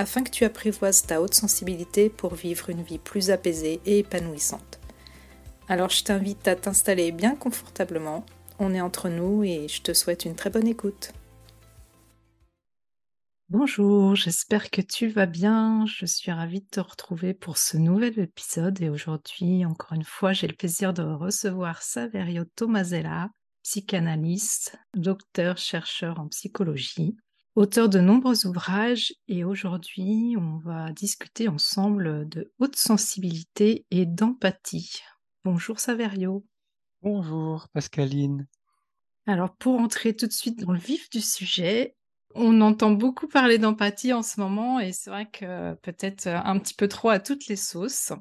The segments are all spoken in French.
afin que tu apprivoises ta haute sensibilité pour vivre une vie plus apaisée et épanouissante. Alors je t'invite à t'installer bien confortablement, on est entre nous et je te souhaite une très bonne écoute. Bonjour, j'espère que tu vas bien. Je suis ravie de te retrouver pour ce nouvel épisode et aujourd'hui, encore une fois, j'ai le plaisir de recevoir Saverio Tomasella, psychanalyste, docteur, chercheur en psychologie auteur de nombreux ouvrages et aujourd'hui on va discuter ensemble de haute sensibilité et d'empathie. Bonjour Saverio. Bonjour Pascaline. Alors pour entrer tout de suite dans le vif du sujet, on entend beaucoup parler d'empathie en ce moment et c'est vrai que peut-être un petit peu trop à toutes les sauces.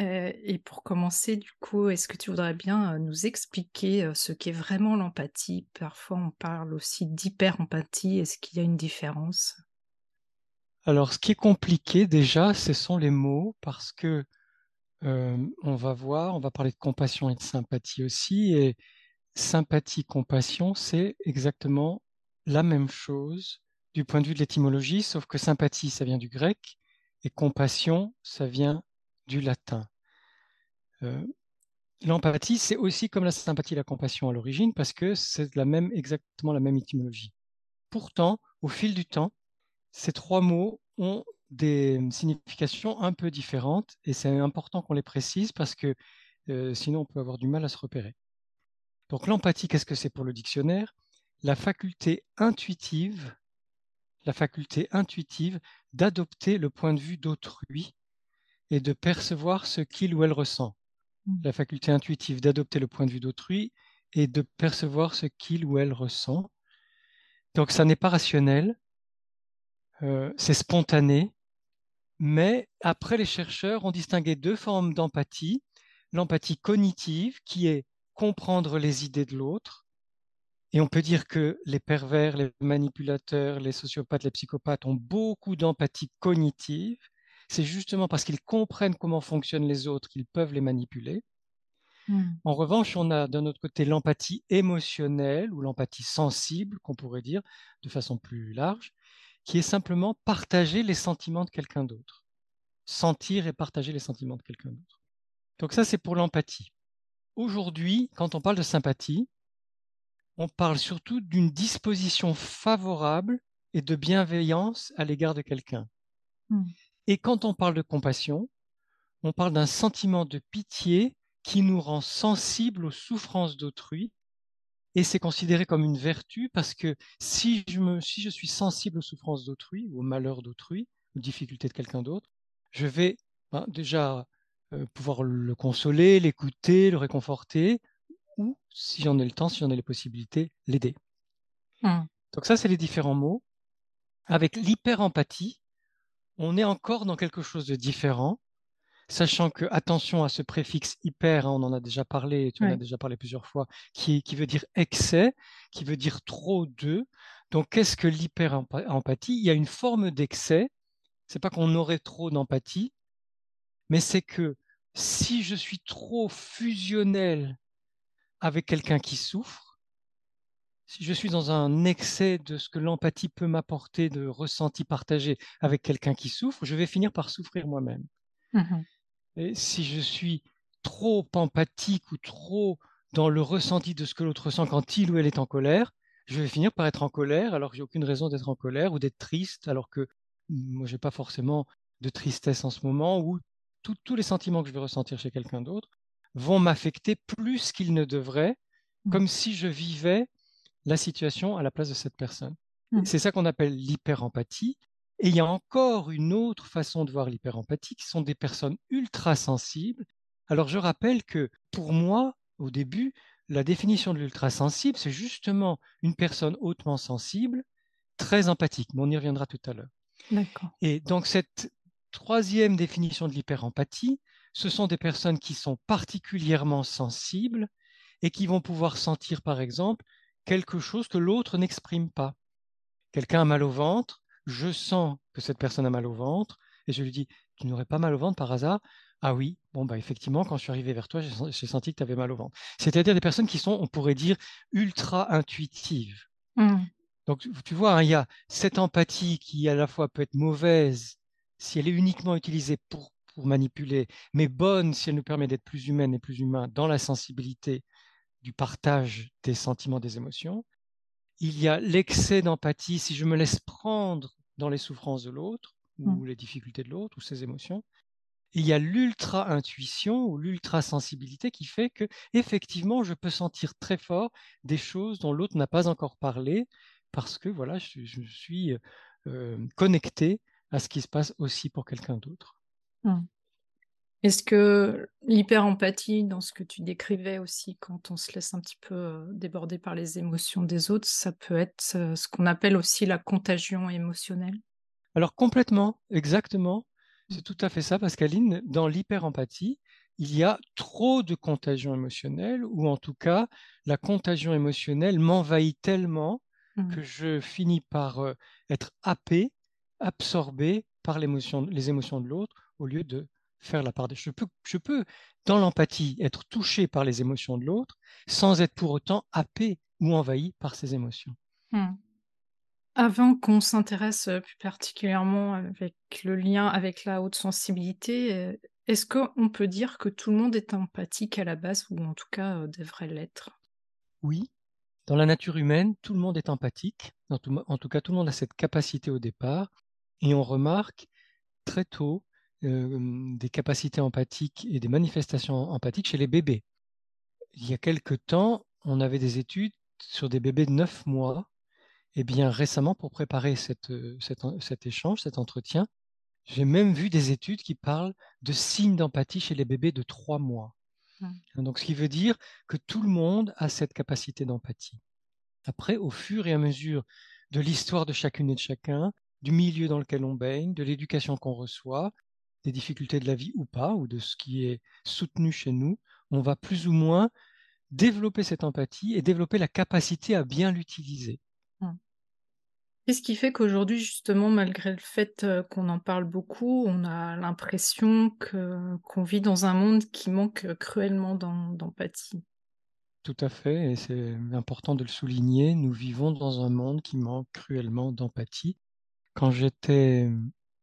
Euh, et pour commencer, du coup, est-ce que tu voudrais bien euh, nous expliquer euh, ce qu'est vraiment l'empathie? Parfois, on parle aussi d'hyper-empathie. Est-ce qu'il y a une différence? Alors, ce qui est compliqué déjà, ce sont les mots, parce que on va voir, on va parler de compassion et de sympathie aussi, et sympathie, compassion, c'est exactement la même chose du point de vue de l'étymologie, sauf que sympathie, ça vient du grec, et compassion, ça vient du latin. Euh, l'empathie, c'est aussi comme la sympathie et la compassion à l'origine, parce que c'est la même, exactement la même étymologie. Pourtant, au fil du temps, ces trois mots ont des significations un peu différentes, et c'est important qu'on les précise parce que euh, sinon on peut avoir du mal à se repérer. Donc l'empathie, qu'est-ce que c'est pour le dictionnaire? La faculté intuitive, la faculté intuitive d'adopter le point de vue d'autrui et de percevoir ce qu'il ou elle ressent. Mmh. La faculté intuitive d'adopter le point de vue d'autrui et de percevoir ce qu'il ou elle ressent. Donc ça n'est pas rationnel, euh, c'est spontané, mais après les chercheurs ont distingué deux formes d'empathie. L'empathie cognitive, qui est comprendre les idées de l'autre, et on peut dire que les pervers, les manipulateurs, les sociopathes, les psychopathes ont beaucoup d'empathie cognitive, c'est justement parce qu'ils comprennent comment fonctionnent les autres qu'ils peuvent les manipuler. Hmm. En revanche, on a d'un autre côté l'empathie émotionnelle ou l'empathie sensible, qu'on pourrait dire de façon plus large, qui est simplement partager les sentiments de quelqu'un d'autre. Sentir et partager les sentiments de quelqu'un d'autre. Donc ça, c'est pour l'empathie. Aujourd'hui, quand on parle de sympathie, on parle surtout d'une disposition favorable et de bienveillance à l'égard de quelqu'un. Hmm. Et quand on parle de compassion, on parle d'un sentiment de pitié qui nous rend sensibles aux souffrances d'autrui. Et c'est considéré comme une vertu parce que si je, me, si je suis sensible aux souffrances d'autrui, aux malheurs d'autrui, aux difficultés de quelqu'un d'autre, je vais ben, déjà euh, pouvoir le consoler, l'écouter, le réconforter, ou, si j'en ai le temps, si j'en ai les possibilités, l'aider. Mmh. Donc ça, c'est les différents mots. Avec l'hyper-empathie, on est encore dans quelque chose de différent, sachant que, attention à ce préfixe hyper, hein, on en a déjà parlé, tu en as déjà parlé plusieurs fois, qui, veut dire excès, qui veut dire trop de. Donc, qu'est-ce que l'hyper-empathie? Il y a une forme d'excès. C'est pas qu'on aurait trop d'empathie, mais c'est que si je suis trop fusionnel avec quelqu'un qui souffre, si je suis dans un excès de ce que l'empathie peut m'apporter de ressenti partagé avec quelqu'un qui souffre, je vais finir par souffrir moi-même. Mmh Et si je suis trop empathique ou trop dans le ressenti de ce que l'autre ressent quand il ou elle est en colère, je vais finir par être en colère alors que j'ai aucune raison d'être en colère ou d'être triste alors que moi j'ai pas forcément de tristesse en ce moment ou tous les sentiments que je vais ressentir chez quelqu'un d'autre vont m'affecter plus qu'ils ne devraient, mmh. comme si je vivais la situation à la place de cette personne. Mmh. C'est ça qu'on appelle l'hyper-empathie. Et il y a encore une autre façon de voir l'hyper-empathie, qui sont des personnes ultra sensibles. Alors je rappelle que pour moi, au début, la définition de l'ultra sensible, c'est justement une personne hautement sensible, très empathique. Mais on y reviendra tout à l'heure. Et donc cette troisième définition de l'hyperempathie, ce sont des personnes qui sont particulièrement sensibles et qui vont pouvoir sentir, par exemple, quelque chose que l'autre n'exprime pas. Quelqu'un a mal au ventre, je sens que cette personne a mal au ventre, et je lui dis, tu n'aurais pas mal au ventre par hasard? Ah oui, bon, bah effectivement, quand je suis arrivé vers toi, j'ai senti que tu avais mal au ventre. C'est-à-dire des personnes qui sont, on pourrait dire, ultra intuitives. Mmh. Donc, tu vois, hein, il y a cette empathie qui, à la fois, peut être mauvaise si elle est uniquement utilisée pour, pour manipuler, mais bonne si elle nous permet d'être plus humaine et plus humain dans la sensibilité du partage des sentiments, des émotions. Il y a l'excès d'empathie si je me laisse prendre dans les souffrances de l'autre ou mmh. les difficultés de l'autre ou ses émotions. il y a l'ultra-intuition ou l'ultra-sensibilité qui fait que, effectivement, je peux sentir très fort des choses dont l'autre n'a pas encore parlé parce que voilà, je, suis euh, connecté à ce qui se passe aussi pour quelqu'un d'autre. Mmh. Est-ce que l'hyper-empathie, dans ce que tu décrivais aussi, quand on se laisse un petit peu euh, déborder par les émotions des autres, ça peut être euh, ce qu'on appelle aussi la contagion émotionnelle? Alors complètement, exactement. Mmh. C'est tout à fait ça, Pascaline. Dans l'hyper-empathie, il y a trop de contagion émotionnelle, ou en tout cas, la contagion émotionnelle m'envahit tellement mmh. que je finis par euh, être happé, absorbé par les émotions de l'autre, au lieu de faire la part des je peux, je peux dans l'empathie être touché par les émotions de l'autre sans être pour autant happé ou envahi par ses émotions. Hmm. Avant qu'on s'intéresse euh, plus particulièrement avec le lien avec la haute sensibilité, euh, est-ce qu'on peut dire que tout le monde est empathique à la base ou en tout cas euh, devrait l'être? Oui, dans la nature humaine, tout le monde est empathique. Tout, en tout, cas, tout le monde a cette capacité au départ. Et on remarque très tôt des capacités empathiques et des manifestations empathiques chez les bébés. Il y a quelque temps, on avait des études sur des bébés de 9 mois. Et bien récemment, pour préparer cette, cet échange, cet entretien, j'ai même vu des études qui parlent de signes d'empathie chez les bébés de 3 mois. Mmh. Donc, ce qui veut dire que tout le monde a cette capacité d'empathie. Après, au fur et à mesure de l'histoire de chacune et de chacun, du milieu dans lequel on baigne, de l'éducation qu'on reçoit, des difficultés de la vie ou pas, ou de ce qui est soutenu chez nous, on va plus ou moins développer cette empathie et développer la capacité à bien l'utiliser. Mmh. Qu'est-ce qui fait qu'aujourd'hui, justement, malgré le fait euh, qu'on en parle beaucoup, on a l'impression qu'on vit dans un monde qui manque cruellement d'empathie? Tout à fait, et c'est important de le souligner, nous vivons dans un monde qui manque cruellement d'empathie. Quand j'étais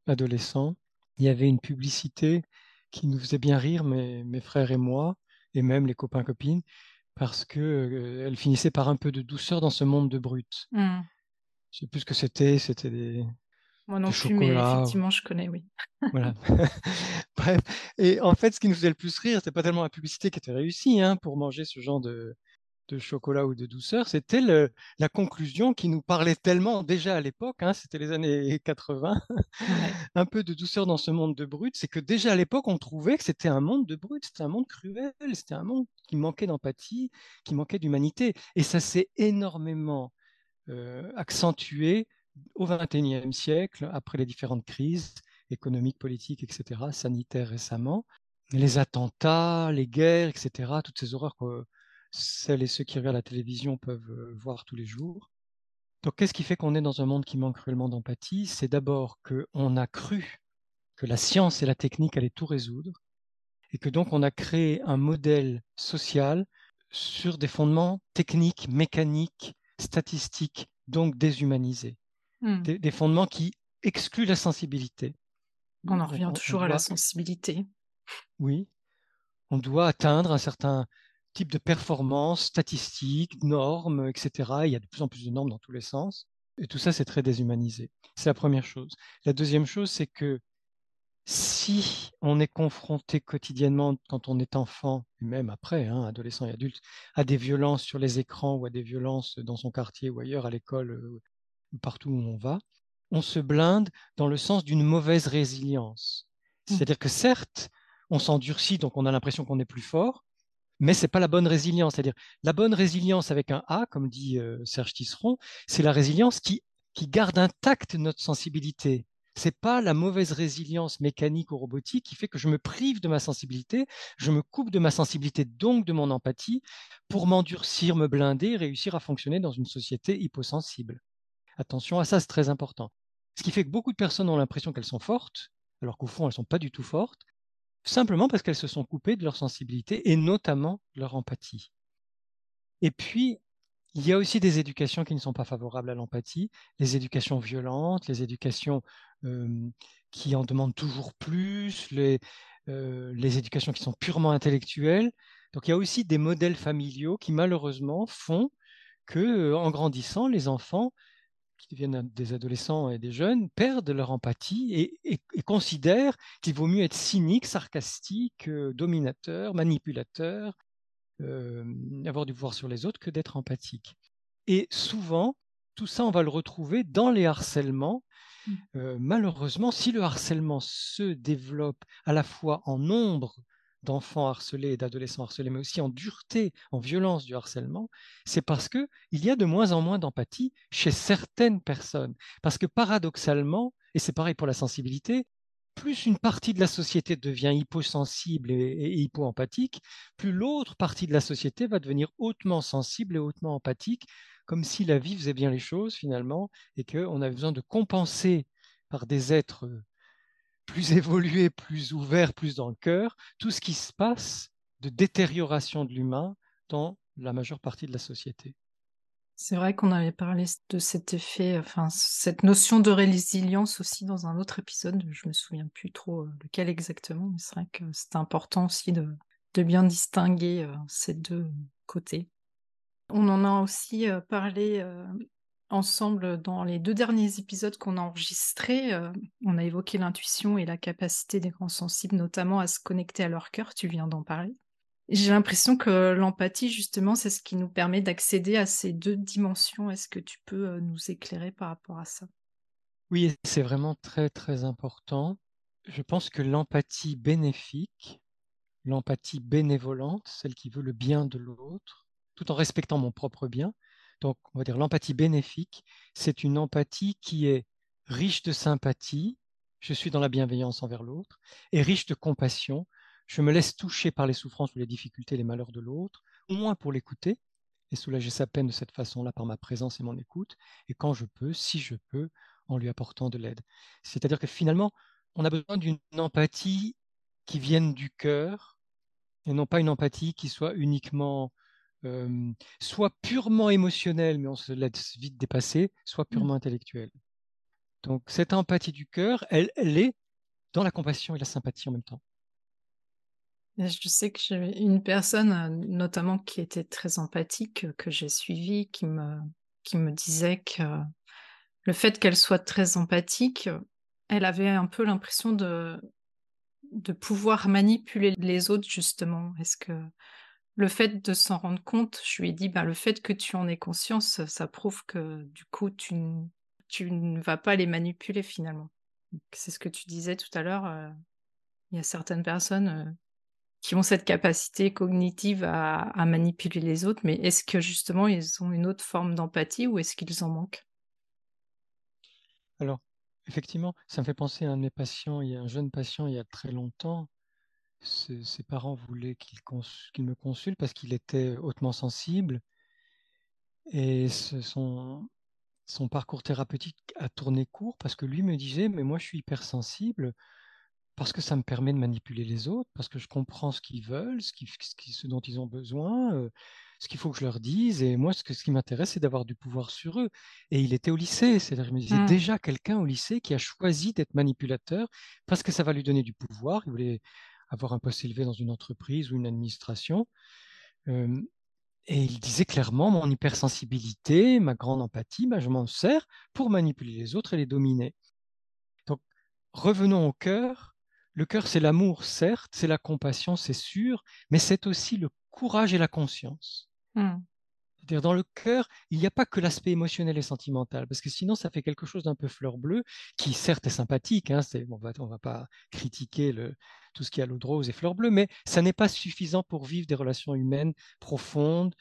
adolescent, il y avait une publicité qui nous faisait bien rire, mes, mes frères et moi, et même les copains-copines, parce qu'elle euh, finissait par un peu de douceur dans ce monde de brut. Mmh. Je sais plus ce que c'était, c'était des. Moi non plus, mais effectivement, je connais, oui. voilà. Bref. Et en fait, ce qui nous faisait le plus rire, c'était pas tellement la publicité qui était réussie hein, pour manger ce genre de, de chocolat ou de douceur, c'était la conclusion qui nous parlait tellement déjà à l'époque, hein, c'était les années 80, un peu de douceur dans ce monde de brut, c'est que déjà à l'époque on trouvait que c'était un monde de brut, c'était un monde cruel, c'était un monde qui manquait d'empathie, qui manquait d'humanité. Et ça s'est énormément euh, accentué au XXIe siècle, après les différentes crises économiques, politiques, etc., sanitaires récemment, les attentats, les guerres, etc., toutes ces horreurs que celles et ceux qui regardent la télévision peuvent euh, voir tous les jours. Donc qu'est-ce qui fait qu'on est dans un monde qui manque cruellement d'empathie? C'est d'abord qu'on a cru que la science et la technique allaient tout résoudre, et que donc on a créé un modèle social sur des fondements techniques, mécaniques, statistiques, donc déshumanisés. Hmm. Des, fondements qui excluent la sensibilité. On en revient toujours à la sensibilité. Oui, on doit atteindre un certain type de performance, statistiques, normes, etc. Il y a de plus en plus de normes dans tous les sens. Et tout ça, c'est très déshumanisé. C'est la première chose. La deuxième chose, c'est que si on est confronté quotidiennement, quand on est enfant, et même après, hein, adolescent et adulte, à des violences sur les écrans ou à des violences dans son quartier ou ailleurs, à l'école, euh, partout où on va, on se blinde dans le sens d'une mauvaise résilience. Mmh. C'est-à-dire que certes, on s'endurcit, donc on a l'impression qu'on est plus fort, mais c'est pas la bonne résilience. C'est-à-dire la bonne résilience avec un A, comme dit euh, Serge Tisseron, c'est la résilience qui, garde intacte notre sensibilité. C'est pas la mauvaise résilience mécanique ou robotique qui fait que je me prive de ma sensibilité, je me coupe de ma sensibilité, donc de mon empathie, pour m'endurcir, me blinder, réussir à fonctionner dans une société hyposensible. Attention à ça, c'est très important. Ce qui fait que beaucoup de personnes ont l'impression qu'elles sont fortes, alors qu'au fond, elles ne sont pas du tout fortes, simplement parce qu'elles se sont coupées de leur sensibilité et notamment de leur empathie. Et puis, il y a aussi des éducations qui ne sont pas favorables à l'empathie, les éducations violentes, les éducations qui en demandent toujours plus, les, les éducations qui sont purement intellectuelles. Donc il y a aussi des modèles familiaux qui malheureusement font que, en grandissant, les enfants qui deviennent des adolescents et des jeunes perdent leur empathie et, considèrent qu'il vaut mieux être cynique, sarcastique, dominateur, manipulateur, avoir du pouvoir sur les autres que d'être empathique. Et souvent, tout ça, on va le retrouver dans les harcèlements. Mmh. malheureusement, si le harcèlement se développe à la fois en nombre d'enfants harcelés et d'adolescents harcelés, mais aussi en dureté, en violence du harcèlement, c'est parce que il y a de moins en moins d'empathie chez certaines personnes. Parce que paradoxalement, et c'est pareil pour la sensibilité, plus une partie de la société devient hyposensible et, et hypo-empathique, plus l'autre partie de la société va devenir hautement sensible et hautement empathique, comme si la vie faisait bien les choses finalement, et qu'on avait besoin de compenser par des êtres plus évolués, plus ouverts, plus dans le cœur, tout ce qui se passe de détérioration de l'humain dans la majeure partie de la société. C'est vrai qu'on avait parlé de cet effet, enfin cette notion de résilience aussi dans un autre épisode. Je me souviens plus trop euh, lequel exactement, mais c'est vrai que c'est important aussi de, bien distinguer euh, ces deux côtés. On en a aussi euh, parlé ensemble dans les deux derniers épisodes qu'on a enregistrés. on a évoqué l'intuition et la capacité des grands sensibles, notamment à se connecter à leur cœur. Tu viens d'en parler. J'ai l'impression que l'empathie, justement, c'est ce qui nous permet d'accéder à ces deux dimensions. Est-ce que tu peux euh, nous éclairer par rapport à ça? Oui, c'est vraiment très, très important. Je pense que l'empathie bénéfique, l'empathie bénévolente, celle qui veut le bien de l'autre, tout en respectant mon propre bien, donc on va dire l'empathie bénéfique, c'est une empathie qui est riche de sympathie, je suis dans la bienveillance envers l'autre, et riche de compassion, je me laisse toucher par les souffrances ou les difficultés, les malheurs de l'autre, au moins pour l'écouter et soulager sa peine de cette façon-là par ma présence et mon écoute, et quand je peux, si je peux, en lui apportant de l'aide. C'est-à-dire que finalement, on a besoin d'une empathie qui vienne du cœur, et non pas une empathie qui soit uniquement, euh, soit purement émotionnelle, mais on se laisse vite dépasser, soit mmh. purement intellectuelle. Donc cette empathie du cœur, elle, elle est dans la compassion et la sympathie en même temps. Je sais que j'ai une personne, euh, notamment qui était très empathique, euh, que j'ai suivie, qui me, qui me disait que le fait qu'elle soit très empathique, elle avait un peu l'impression de, de pouvoir manipuler les autres, justement. Est-ce que le fait de s'en rendre compte, je lui ai dit, bah, le fait que tu en aies conscience, ça prouve que du coup, tu, tu ne vas pas les manipuler finalement. C'est ce que tu disais tout à l'heure. Euh, il y a certaines personnes qui ont cette capacité cognitive à, manipuler les autres, mais est-ce que justement ils ont une autre forme d'empathie ou est-ce qu'ils en manquent? Alors, effectivement, ça me fait penser à un de mes patients, il y a un jeune patient il y a très longtemps. Ses, parents voulaient qu'il me consulte parce qu'il était hautement sensible et son, son parcours thérapeutique a tourné court parce que lui me disait mais moi je suis hypersensible parce que ça me permet de manipuler les autres, parce que je comprends ce qu'ils veulent, ce, ce, dont ils ont besoin, euh, ce qu'il faut que je leur dise. Et moi, ce, ce qui m'intéresse, c'est d'avoir du pouvoir sur eux. Et il était au lycée, c'est-à-dire, je me disais mmh. déjà quelqu'un au lycée qui a choisi d'être manipulateur parce que ça va lui donner du pouvoir. Il voulait avoir un poste élevé dans une entreprise ou une administration. Euh, et il disait clairement, mon hypersensibilité, ma grande empathie, bah, je m'en sers pour manipuler les autres et les dominer. Donc, revenons au cœur le cœur, c'est l'amour, certes, c'est la compassion, c'est sûr, mais c'est aussi le courage et la conscience. Hmm. C'est-à-dire, dans le cœur, il n'y a pas que l'aspect émotionnel et sentimental, parce que sinon, ça fait quelque chose d'un peu fleur bleue, qui certes est sympathique, hein, on ne va pas critiquer tout ce qui a l'eau de rose et fleur bleue, mais ça n'est pas suffisant pour vivre des relations humaines profondes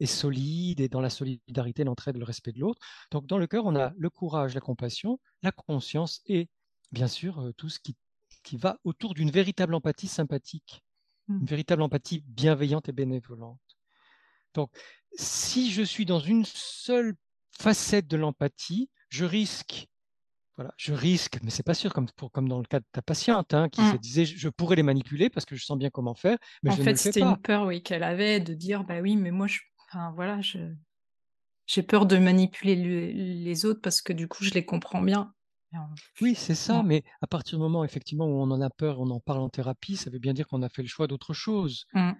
et solides, et dans la solidarité, l'entraide, le respect de l'autre. Donc, dans le cœur, on a le courage, la compassion, la conscience et bien sûr, tout ce qui, qui va autour d'une véritable empathie sympathique, une Mmh. véritable empathie bienveillante et bénévolente. Donc, si je suis dans une seule facette de l'empathie, je risque, voilà, je risque, mais c'est pas sûr, comme, pour, comme dans le cas de ta patiente, hein, qui se Mmh. disait, je, je pourrais les manipuler parce que je sens bien comment faire, mais En je ne fait, le fais c'était une peur, oui, qu'elle avait de dire: «Bah oui, mais moi je enfin voilà, je j'ai peur de manipuler le les autres parce que du coup je les comprends bien». Oui, c'est ça, mais à partir du moment, effectivement, où on en a peur, on en parle en thérapie, ça veut bien dire qu'on a fait le choix d'autre chose. Mmh.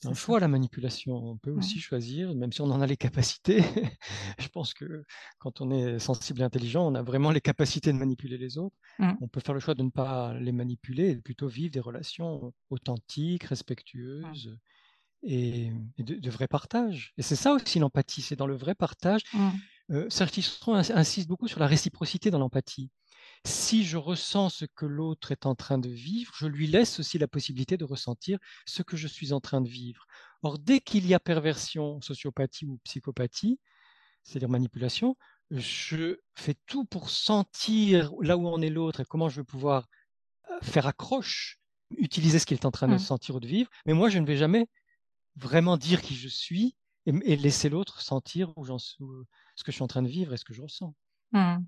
C'est un choix, la manipulation. On peut aussi choisir, même si on en a les capacités. Je pense que quand on est sensible et intelligent, on a vraiment les capacités de manipuler les autres. Mmh. On peut faire le choix de ne pas les manipuler et plutôt vivre des relations authentiques, respectueuses et, et de, de vrai partage. Et c'est ça aussi l'empathie, c'est dans le vrai partage. Mmh. Euh, Serge Tisseron ins- insiste beaucoup sur la réciprocité dans l'empathie. Si je ressens ce que l'autre est en train de vivre, je lui laisse aussi la possibilité de ressentir ce que je suis en train de vivre. Or, dès qu'il y a perversion, sociopathie ou psychopathie, c'est-à-dire manipulation, je fais tout pour sentir là où en est l'autre et comment je vais pouvoir faire accroche, utiliser ce qu'il est en train de Mmh. sentir ou de vivre. Mais moi, je ne vais jamais vraiment dire qui je suis et, et laisser l'autre sentir où j'en ce que je suis en train de vivre et ce que je ressens. Mmh.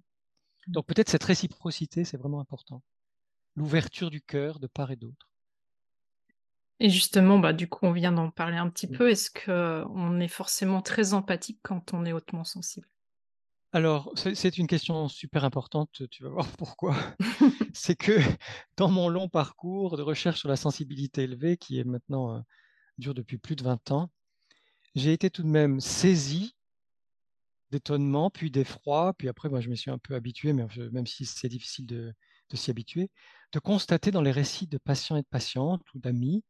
Donc peut-être cette réciprocité, c'est vraiment important. L'ouverture du cœur de part et d'autre. Et justement, bah, du coup, on vient d'en parler un petit Oui. peu. Est-ce qu'on est forcément très empathique quand on est hautement sensible? Alors, c'est c'est une question super importante, tu vas voir pourquoi. c'est que dans mon long parcours de recherche sur la sensibilité élevée, qui est maintenant euh, dure depuis plus de 20 ans, j'ai été tout de même saisi d'étonnement, puis d'effroi, puis après, moi, je me suis un peu habitué, mais même si c'est difficile de, de s'y habituer, de constater dans les récits de patients et de patientes ou d'amis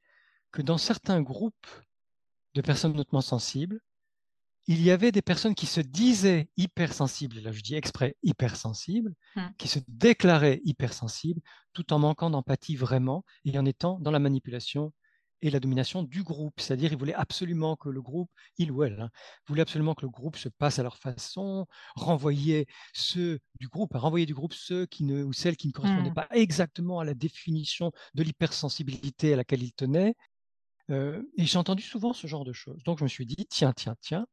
que dans certains groupes de personnes hautement sensibles, il y avait des personnes qui se disaient hypersensibles, là je dis exprès hypersensibles, Mm. qui se déclaraient hypersensibles, tout en manquant d'empathie vraiment, et en étant dans la manipulation et la domination du groupe. C'est-à-dire, ils voulaient absolument que le groupe, il ou elle, hein, voulaient absolument que le groupe se passe à leur façon, renvoyer ceux du groupe, renvoyer du groupe ceux qui ne, ou celles qui ne correspondaient Mm. pas exactement à la définition de l'hypersensibilité à laquelle ils tenaient. Euh, et j'ai entendu souvent ce genre de choses. Donc je me suis dit, tiens, tiens, tiens,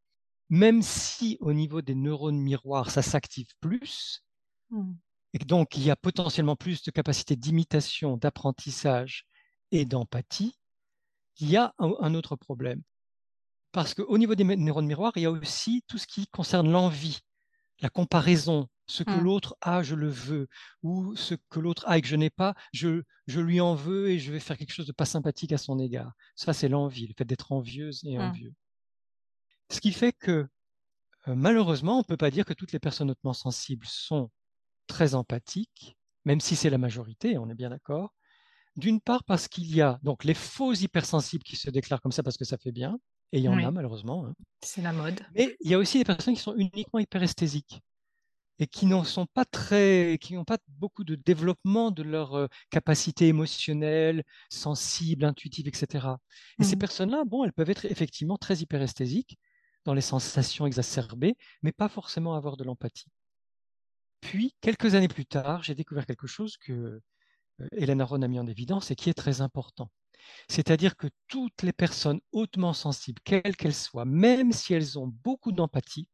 même si au niveau des neurones miroirs, ça s'active plus, Mm. et donc il y a potentiellement plus de capacité d'imitation, d'apprentissage et d'empathie, il y a un, un autre problème. Parce qu'au niveau des neurones miroirs, il y a aussi tout ce qui concerne l'envie, la comparaison, ce que Mm. l'autre a, je le veux, ou ce que l'autre a et que je n'ai pas, je, je lui en veux et je vais faire quelque chose de pas sympathique à son égard. Ça, c'est l'envie, le fait d'être envieuse et Mm. envieux. Ce qui fait que euh, malheureusement, on ne peut pas dire que toutes les personnes hautement sensibles sont très empathiques, même si c'est la majorité, on est bien d'accord. D'une part parce qu'il y a donc les faux hypersensibles qui se déclarent comme ça parce que ça fait bien, et il y en Oui. a malheureusement. hein. C'est la mode. Mais il y a aussi des personnes qui sont uniquement hyperesthésiques et qui n'en sont pas très, qui n'ont pas beaucoup de développement de leur euh, capacité émotionnelle, sensible, intuitive, etc. Et ces Mm. personnes-là, bon, elles peuvent être effectivement très hyperesthésiques dans les sensations exacerbées, mais pas forcément avoir de l'empathie. Puis, quelques années plus tard, j'ai découvert quelque chose que Hélène Aron a mis en évidence et qui est très important. C'est-à-dire que toutes les personnes hautement sensibles, quelles qu'elles soient, même si elles ont beaucoup d'empathie,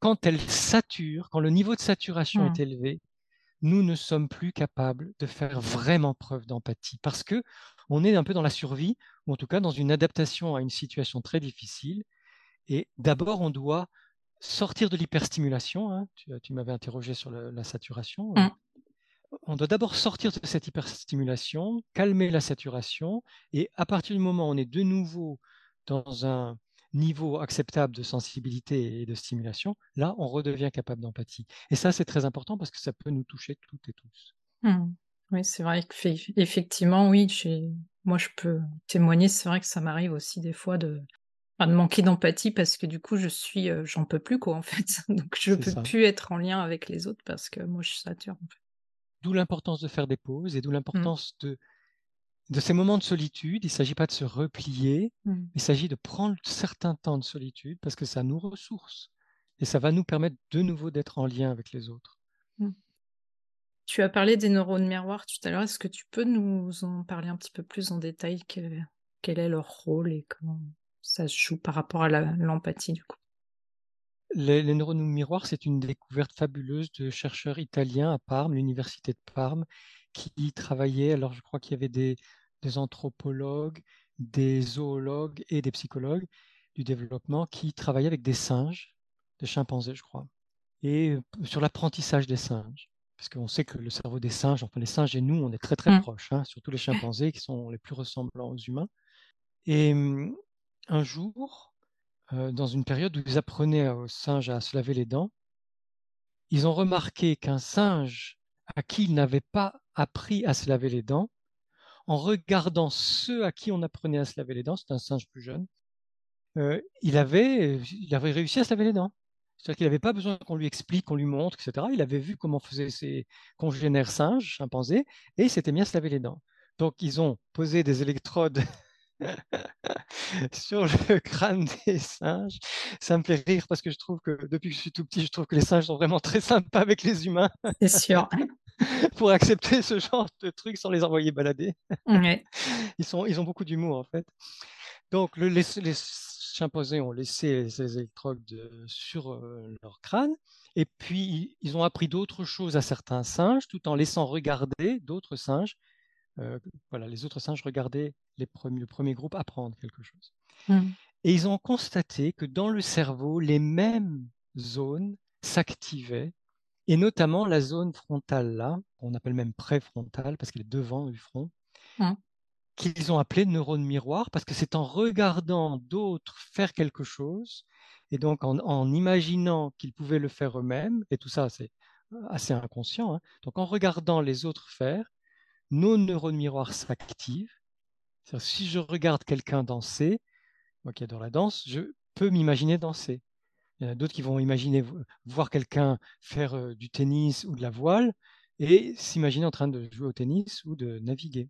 quand elles saturent, quand le niveau de saturation Mm. est élevé, nous ne sommes plus capables de faire vraiment preuve d'empathie parce que on est un peu dans la survie ou en tout cas dans une adaptation à une situation très difficile. Et d'abord, on doit sortir de l'hyperstimulation. hein. Tu, tu m'avais interrogé sur le- la saturation. Mm. On doit d'abord sortir de cette hyperstimulation, calmer la saturation, et à partir du moment où on est de nouveau dans un niveau acceptable de sensibilité et de stimulation, là, on redevient capable d'empathie. Et ça, c'est très important parce que ça peut nous toucher toutes et tous. Mm. Oui, c'est vrai effectivement, oui, moi je peux témoigner, c'est vrai que ça m'arrive aussi des fois de, manquer d'empathie parce que du coup je suis, euh, j'en peux plus quoi en fait. Donc je peux ça. plus être en lien avec les autres parce que moi je sature. En fait. D'où l'importance de faire des pauses et d'où l'importance de, de ces moments de solitude. Il ne s'agit pas de se replier, Mm. il s'agit de prendre certains temps de solitude parce que ça nous ressource et ça va nous permettre de nouveau d'être en lien avec les autres. Mm. Tu as parlé des neurones miroirs tout à l'heure. Est-ce que tu peux nous en parler un petit peu plus en détail? Quel, est leur rôle et comment ça se joue par rapport à l'empathie du coup? Les, neurones miroirs, c'est une découverte fabuleuse de chercheurs italiens à Parme, l'université de Parme, qui travaillaient. Alors, je crois qu'il y avait des, anthropologues, des zoologues et des psychologues du développement qui travaillaient avec des singes, des chimpanzés, je crois, et sur l'apprentissage des singes. Parce qu'on sait que le cerveau des singes, enfin les singes et nous, on est très très mmh. proches, hein, surtout les chimpanzés qui sont les plus ressemblants aux humains. Et un jour, dans une période où ils apprenaient aux singes à se laver les dents, ils ont remarqué qu'un singe à qui ils n'avaient pas appris à se laver les dents, en regardant ceux à qui on apprenait à se laver les dents, c'est un singe plus jeune, il, avait, il avait réussi à se laver les dents. C'est-à-dire qu'il n'avait pas besoin qu'on lui explique, qu'on lui montre, etc. Il avait vu comment faisaient ses congénères singes, chimpanzés, et il s'était mis à se laver les dents. Donc, ils ont posé des électrodes sur le crâne des singes. Ça me fait rire parce que je trouve que depuis que je suis tout petit, je trouve que les singes sont vraiment très sympas avec les humains. C'est sûr. Pour accepter ce genre de trucs sans les envoyer balader. Ils, sont, ils ont beaucoup d'humour en fait. Donc le, les, les, chimpanzés ont laissé ces électrodes euh, sur euh, leur crâne et puis ils ont appris d'autres choses à certains singes tout en laissant regarder d'autres singes euh, voilà, les autres singes regardaient les premiers, le premier groupe apprendre quelque chose. Mmh. Et ils ont constaté que dans le cerveau, les mêmes zones s'activaient, et notamment la zone frontale là, qu'on appelle même préfrontale parce qu'elle est devant du front, mmh. qu'ils ont appelé neurone miroir parce que c'est en regardant d'autres faire quelque chose, et donc en, imaginant qu'ils pouvaient le faire eux-mêmes, et tout ça c'est assez inconscient, hein, donc en regardant les autres faire, nos neurones miroirs s'activent. Si je regarde quelqu'un danser, moi qui adore la danse, je peux m'imaginer danser. Il y en a d'autres qui vont imaginer voir quelqu'un faire euh, du tennis ou de la voile et s'imaginer en train de jouer au tennis ou de naviguer.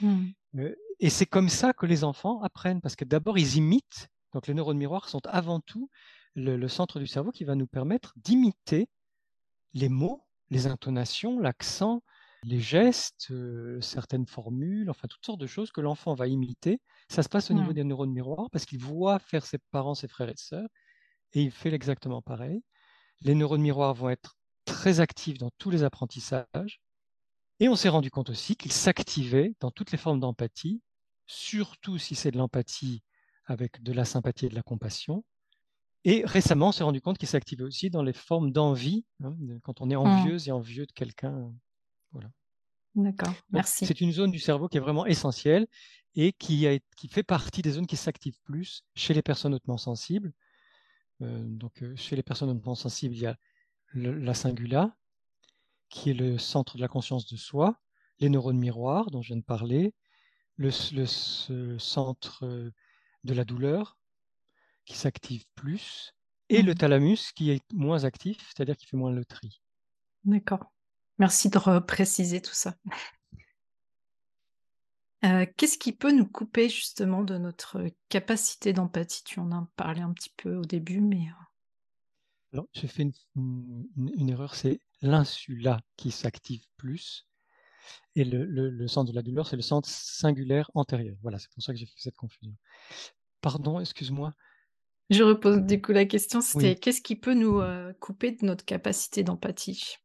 Mmh. Euh, et c'est comme ça que les enfants apprennent, parce que d'abord ils imitent. Donc les neurones miroirs sont avant tout le centre du cerveau qui va nous permettre d'imiter les mots, les intonations, l'accent, les gestes, euh, certaines formules, enfin toutes sortes de choses que l'enfant va imiter. Ça se passe au niveau mmh. des neurones miroirs parce qu'il voit faire ses parents, ses frères et sœurs, et il fait exactement pareil. Les neurones miroirs vont être très actifs dans tous les apprentissages. Et on s'est rendu compte aussi qu'ils s'activaient dans toutes les formes d'empathie, surtout si c'est de l'empathie avec de la sympathie et de la compassion. Et récemment, on s'est rendu compte qu'ils s'activaient aussi dans les formes d'envie, hein, quand on est mmh. envieuse et envieux de quelqu'un. Voilà. D'accord, merci. C'est une zone du cerveau qui est vraiment essentielle et qui, a, qui fait partie des zones qui s'activent plus chez les personnes hautement sensibles. Euh, donc, euh, chez les personnes hautement sensibles, il y a la cingula, qui est le centre de la conscience de soi, les neurones miroirs, dont je viens de parler, le, centre euh, de la douleur, qui s'active plus, et le mmh. thalamus, qui est moins actif, c'est-à-dire qui fait moins le tri. D'accord. Merci de préciser tout ça. Euh, qu'est-ce qui peut nous couper justement de notre capacité d'empathie? Tu en as parlé un petit peu au début, mais... Euh Alors, j'ai fait une, erreur, c'est l'insula qui s'active plus. Et le, centre de la douleur, c'est le centre singulaire antérieur. Voilà, c'est pour ça que j'ai fait cette confusion. Pardon, excuse-moi. Je repose du coup la question, c'était qu'est-ce qui peut nous euh, couper de notre capacité d'empathie?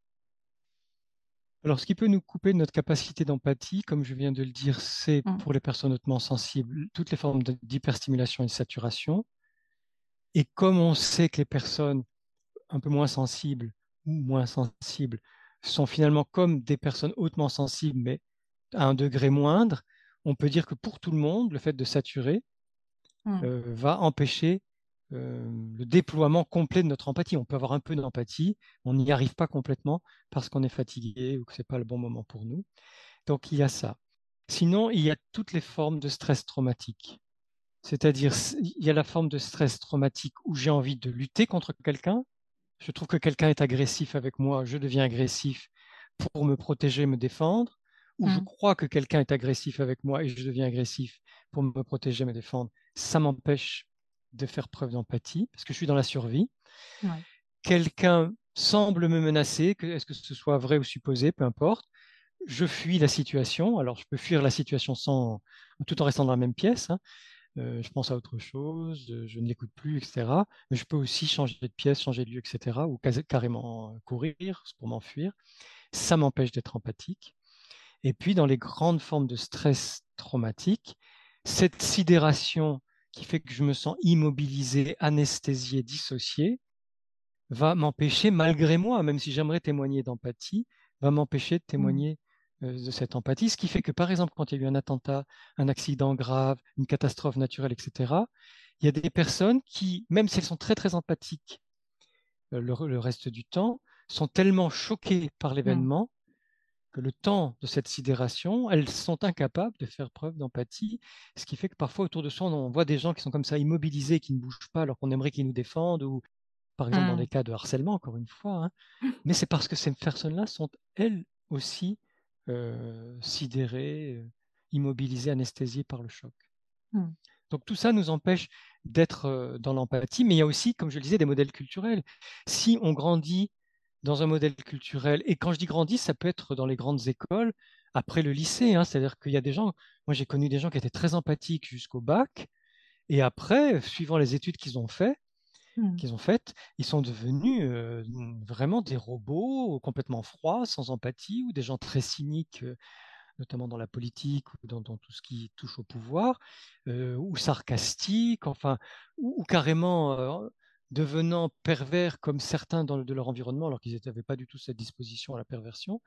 Alors, ce qui peut nous couper de notre capacité d'empathie, comme je viens de le dire, c'est mmh. pour les personnes hautement sensibles, toutes les formes d'hyperstimulation et de saturation. Et comme on sait que les personnes un peu moins sensibles ou moins sensibles sont finalement comme des personnes hautement sensibles, mais à un degré moindre, on peut dire que pour tout le monde, le fait de saturer mmh. euh, va empêcher le déploiement complet de notre empathie. On peut avoir un peu d'empathie, on n'y arrive pas complètement parce qu'on est fatigué ou que ce n'est pas le bon moment pour nous. Donc il y a ça. Sinon, il y a toutes les formes de stress traumatique. C'est-à-dire, il y a la forme de stress traumatique où j'ai envie de lutter contre quelqu'un. Je trouve que quelqu'un est agressif avec moi, je deviens agressif pour me protéger, me défendre. Ou je mmh. crois que quelqu'un est agressif avec moi et je deviens agressif pour me protéger, me défendre. Ça m'empêche de faire preuve d'empathie, parce que je suis dans la survie. Quelqu'un semble me menacer, que, est-ce que ce soit vrai ou supposé, peu importe. Je fuis la situation. Alors, je peux fuir la situation sans, tout en restant dans la même pièce. Hein. Euh, je pense à autre chose, je ne l'écoute plus, etc. Mais je peux aussi changer de pièce, changer de lieu, etc. Ou carrément courir pour m'enfuir. Ça m'empêche d'être empathique. Et puis, dans les grandes formes de stress traumatique, cette sidération qui fait que je me sens immobilisé, anesthésié, dissocié, va m'empêcher, malgré moi, même si j'aimerais témoigner d'empathie, va m'empêcher de mmh. témoigner euh, de cette empathie. Ce qui fait que, par exemple, quand il y a eu un attentat, un accident grave, une catastrophe naturelle, etc., il y a des personnes qui, même si elles sont très, très empathiques euh, le, reste du temps, sont tellement choquées par mmh. l'événement que le temps de cette sidération, elles sont incapables de faire preuve d'empathie, ce qui fait que parfois autour de soi, on voit des gens qui sont comme ça immobilisés, qui ne bougent pas alors qu'on aimerait qu'ils nous défendent, ou par exemple dans mmh. des cas de harcèlement, encore une fois. Hein. Mais c'est parce que ces personnes-là sont elles aussi euh, sidérées, euh, immobilisées, anesthésiées par le choc. Mmh. Donc tout ça nous empêche d'être euh, dans l'empathie, mais il y a aussi, comme je le disais, des modèles culturels. Si on grandit dans un modèle culturel. Et quand je dis grandis, ça peut être dans les grandes écoles, après le lycée. Hein. C'est-à-dire qu'il y a des gens, moi j'ai connu des gens qui étaient très empathiques jusqu'au bac, et après, suivant les études qu'ils ont mmh. qu'ils ont faites, ils sont devenus euh, vraiment des robots complètement froids, sans empathie, ou des gens très cyniques. Euh, notamment dans la politique ou dans, tout ce qui touche au pouvoir, euh, ou sarcastiques, enfin, ou, carrément devenant pervers comme certains dans, de leur environnement, alors qu'ils n'avaient pas du tout cette disposition à la perversion.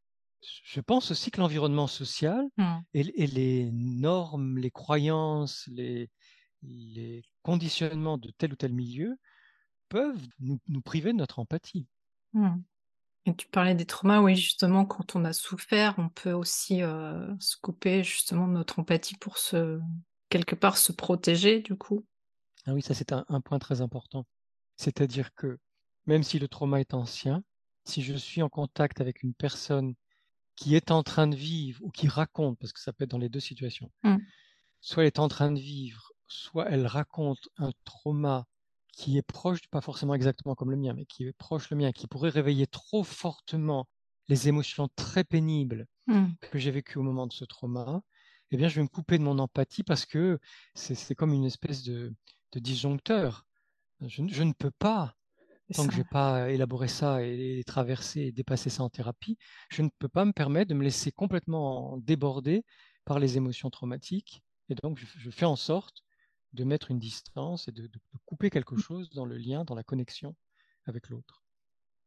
Je pense aussi que l'environnement social mmh. et, les normes, les croyances, les, les, conditionnements de tel ou tel milieu peuvent nous, priver de notre empathie. Mmh. Et tu parlais des traumas, oui, justement, quand on a souffert, on peut aussi euh, se couper justement de notre empathie pour se, quelque part, se protéger, du coup. Ah oui, ça c'est un, point très important. C'est-à-dire que même si le trauma est ancien, si je suis en contact avec une personne qui est en train de vivre ou qui raconte, parce que ça peut être dans les deux situations, mmh. soit elle est en train de vivre, soit elle raconte un trauma qui est proche, pas forcément exactement comme le mien, mais qui est proche le mien, qui pourrait réveiller trop fortement les émotions très pénibles mmh. que j'ai vécues au moment de ce trauma, eh bien, je vais me couper de mon empathie parce que c'est comme une espèce de disjoncteur. Je, ne peux pas, tant que je n'ai pas élaboré ça et, traversé et dépassé ça en thérapie, je ne peux pas me permettre de me laisser complètement déborder par les émotions traumatiques. Et donc, je, fais en sorte de mettre une distance et de, couper quelque mmh. chose dans le lien, dans la connexion avec l'autre.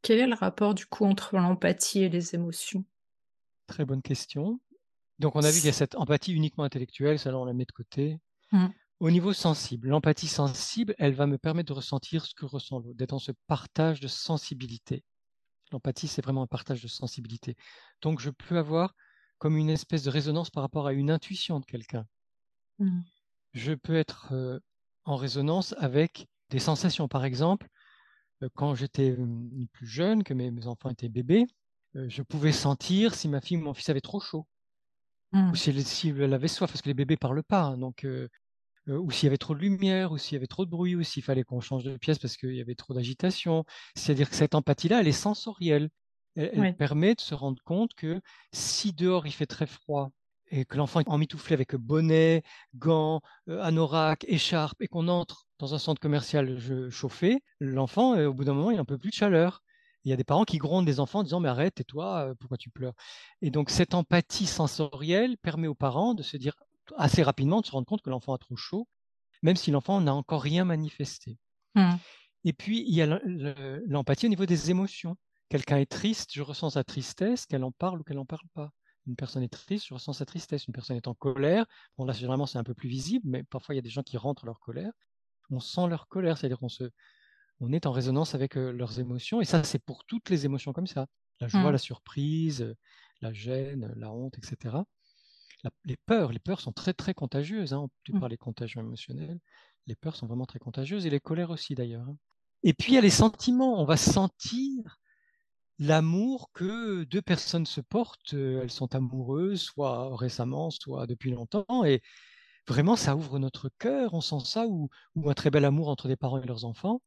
Quel est le rapport du coup entre l'empathie et les émotions? Très bonne question. Donc on a vu qu'il y a cette empathie uniquement intellectuelle, ça on la met de côté. Mmh. Au niveau sensible, l'empathie sensible, elle va me permettre de ressentir ce que ressent l'autre, d'être dans ce partage de sensibilité. L'empathie, c'est vraiment un partage de sensibilité. Donc, je peux avoir comme une espèce de résonance par rapport à une intuition de quelqu'un. Mmh. Je peux être euh, en résonance avec des sensations. Par exemple, euh, quand j'étais euh, plus jeune, que mes, enfants étaient bébés, je pouvais sentir si ma fille ou mon fils avait trop chaud. Ou mmh. si elle, avait soif, parce que les bébés ne parlent pas. Hein, donc, euh, ou s'il y avait trop de lumière, ou s'il y avait trop de bruit, ou s'il fallait qu'on change de pièce parce qu'il y avait trop d'agitation. C'est-à-dire que cette empathie-là, elle est sensorielle. Elle, permet de se rendre compte que si dehors il fait très froid et que l'enfant est emmitouflé avec bonnet, gants, anorak, écharpe, et qu'on entre dans un centre commercial chauffé, l'enfant, au bout d'un moment, il n'a un peu plus de chaleur. Il y a des parents qui grondent des enfants en disant mais arrête, et toi, pourquoi tu pleures? Et donc cette empathie sensorielle permet aux parents de se dire assez rapidement de se rendre compte que l'enfant a trop chaud, même si l'enfant n'a encore rien manifesté. Mmh. Et puis, il y a l'empathie au niveau des émotions. Quelqu'un est triste, je ressens sa tristesse, qu'elle en parle ou qu'elle n'en parle pas. Une personne est triste, je ressens sa tristesse. Une personne est en colère. Bon, là, généralement, c'est un peu plus visible, mais parfois, il y a des gens qui rentrent leur colère. On sent leur colère, c'est-à-dire qu'on se, on est en résonance avec euh, leurs émotions. Et ça, c'est pour toutes les émotions comme ça. La joie, mmh. la surprise, la gêne, la honte, etc les peurs, les peurs sont très très contagieuses. Hein. Tu mmh. parles des contagions émotionnelles. Les peurs sont vraiment très contagieuses et les colères aussi d'ailleurs. Hein. Et puis il y a les sentiments. On va sentir l'amour que deux personnes se portent. Euh, elles sont amoureuses, soit récemment, soit depuis longtemps. Et vraiment, ça ouvre notre cœur. On sent ça ou, ou un très bel amour entre des parents et leurs enfants.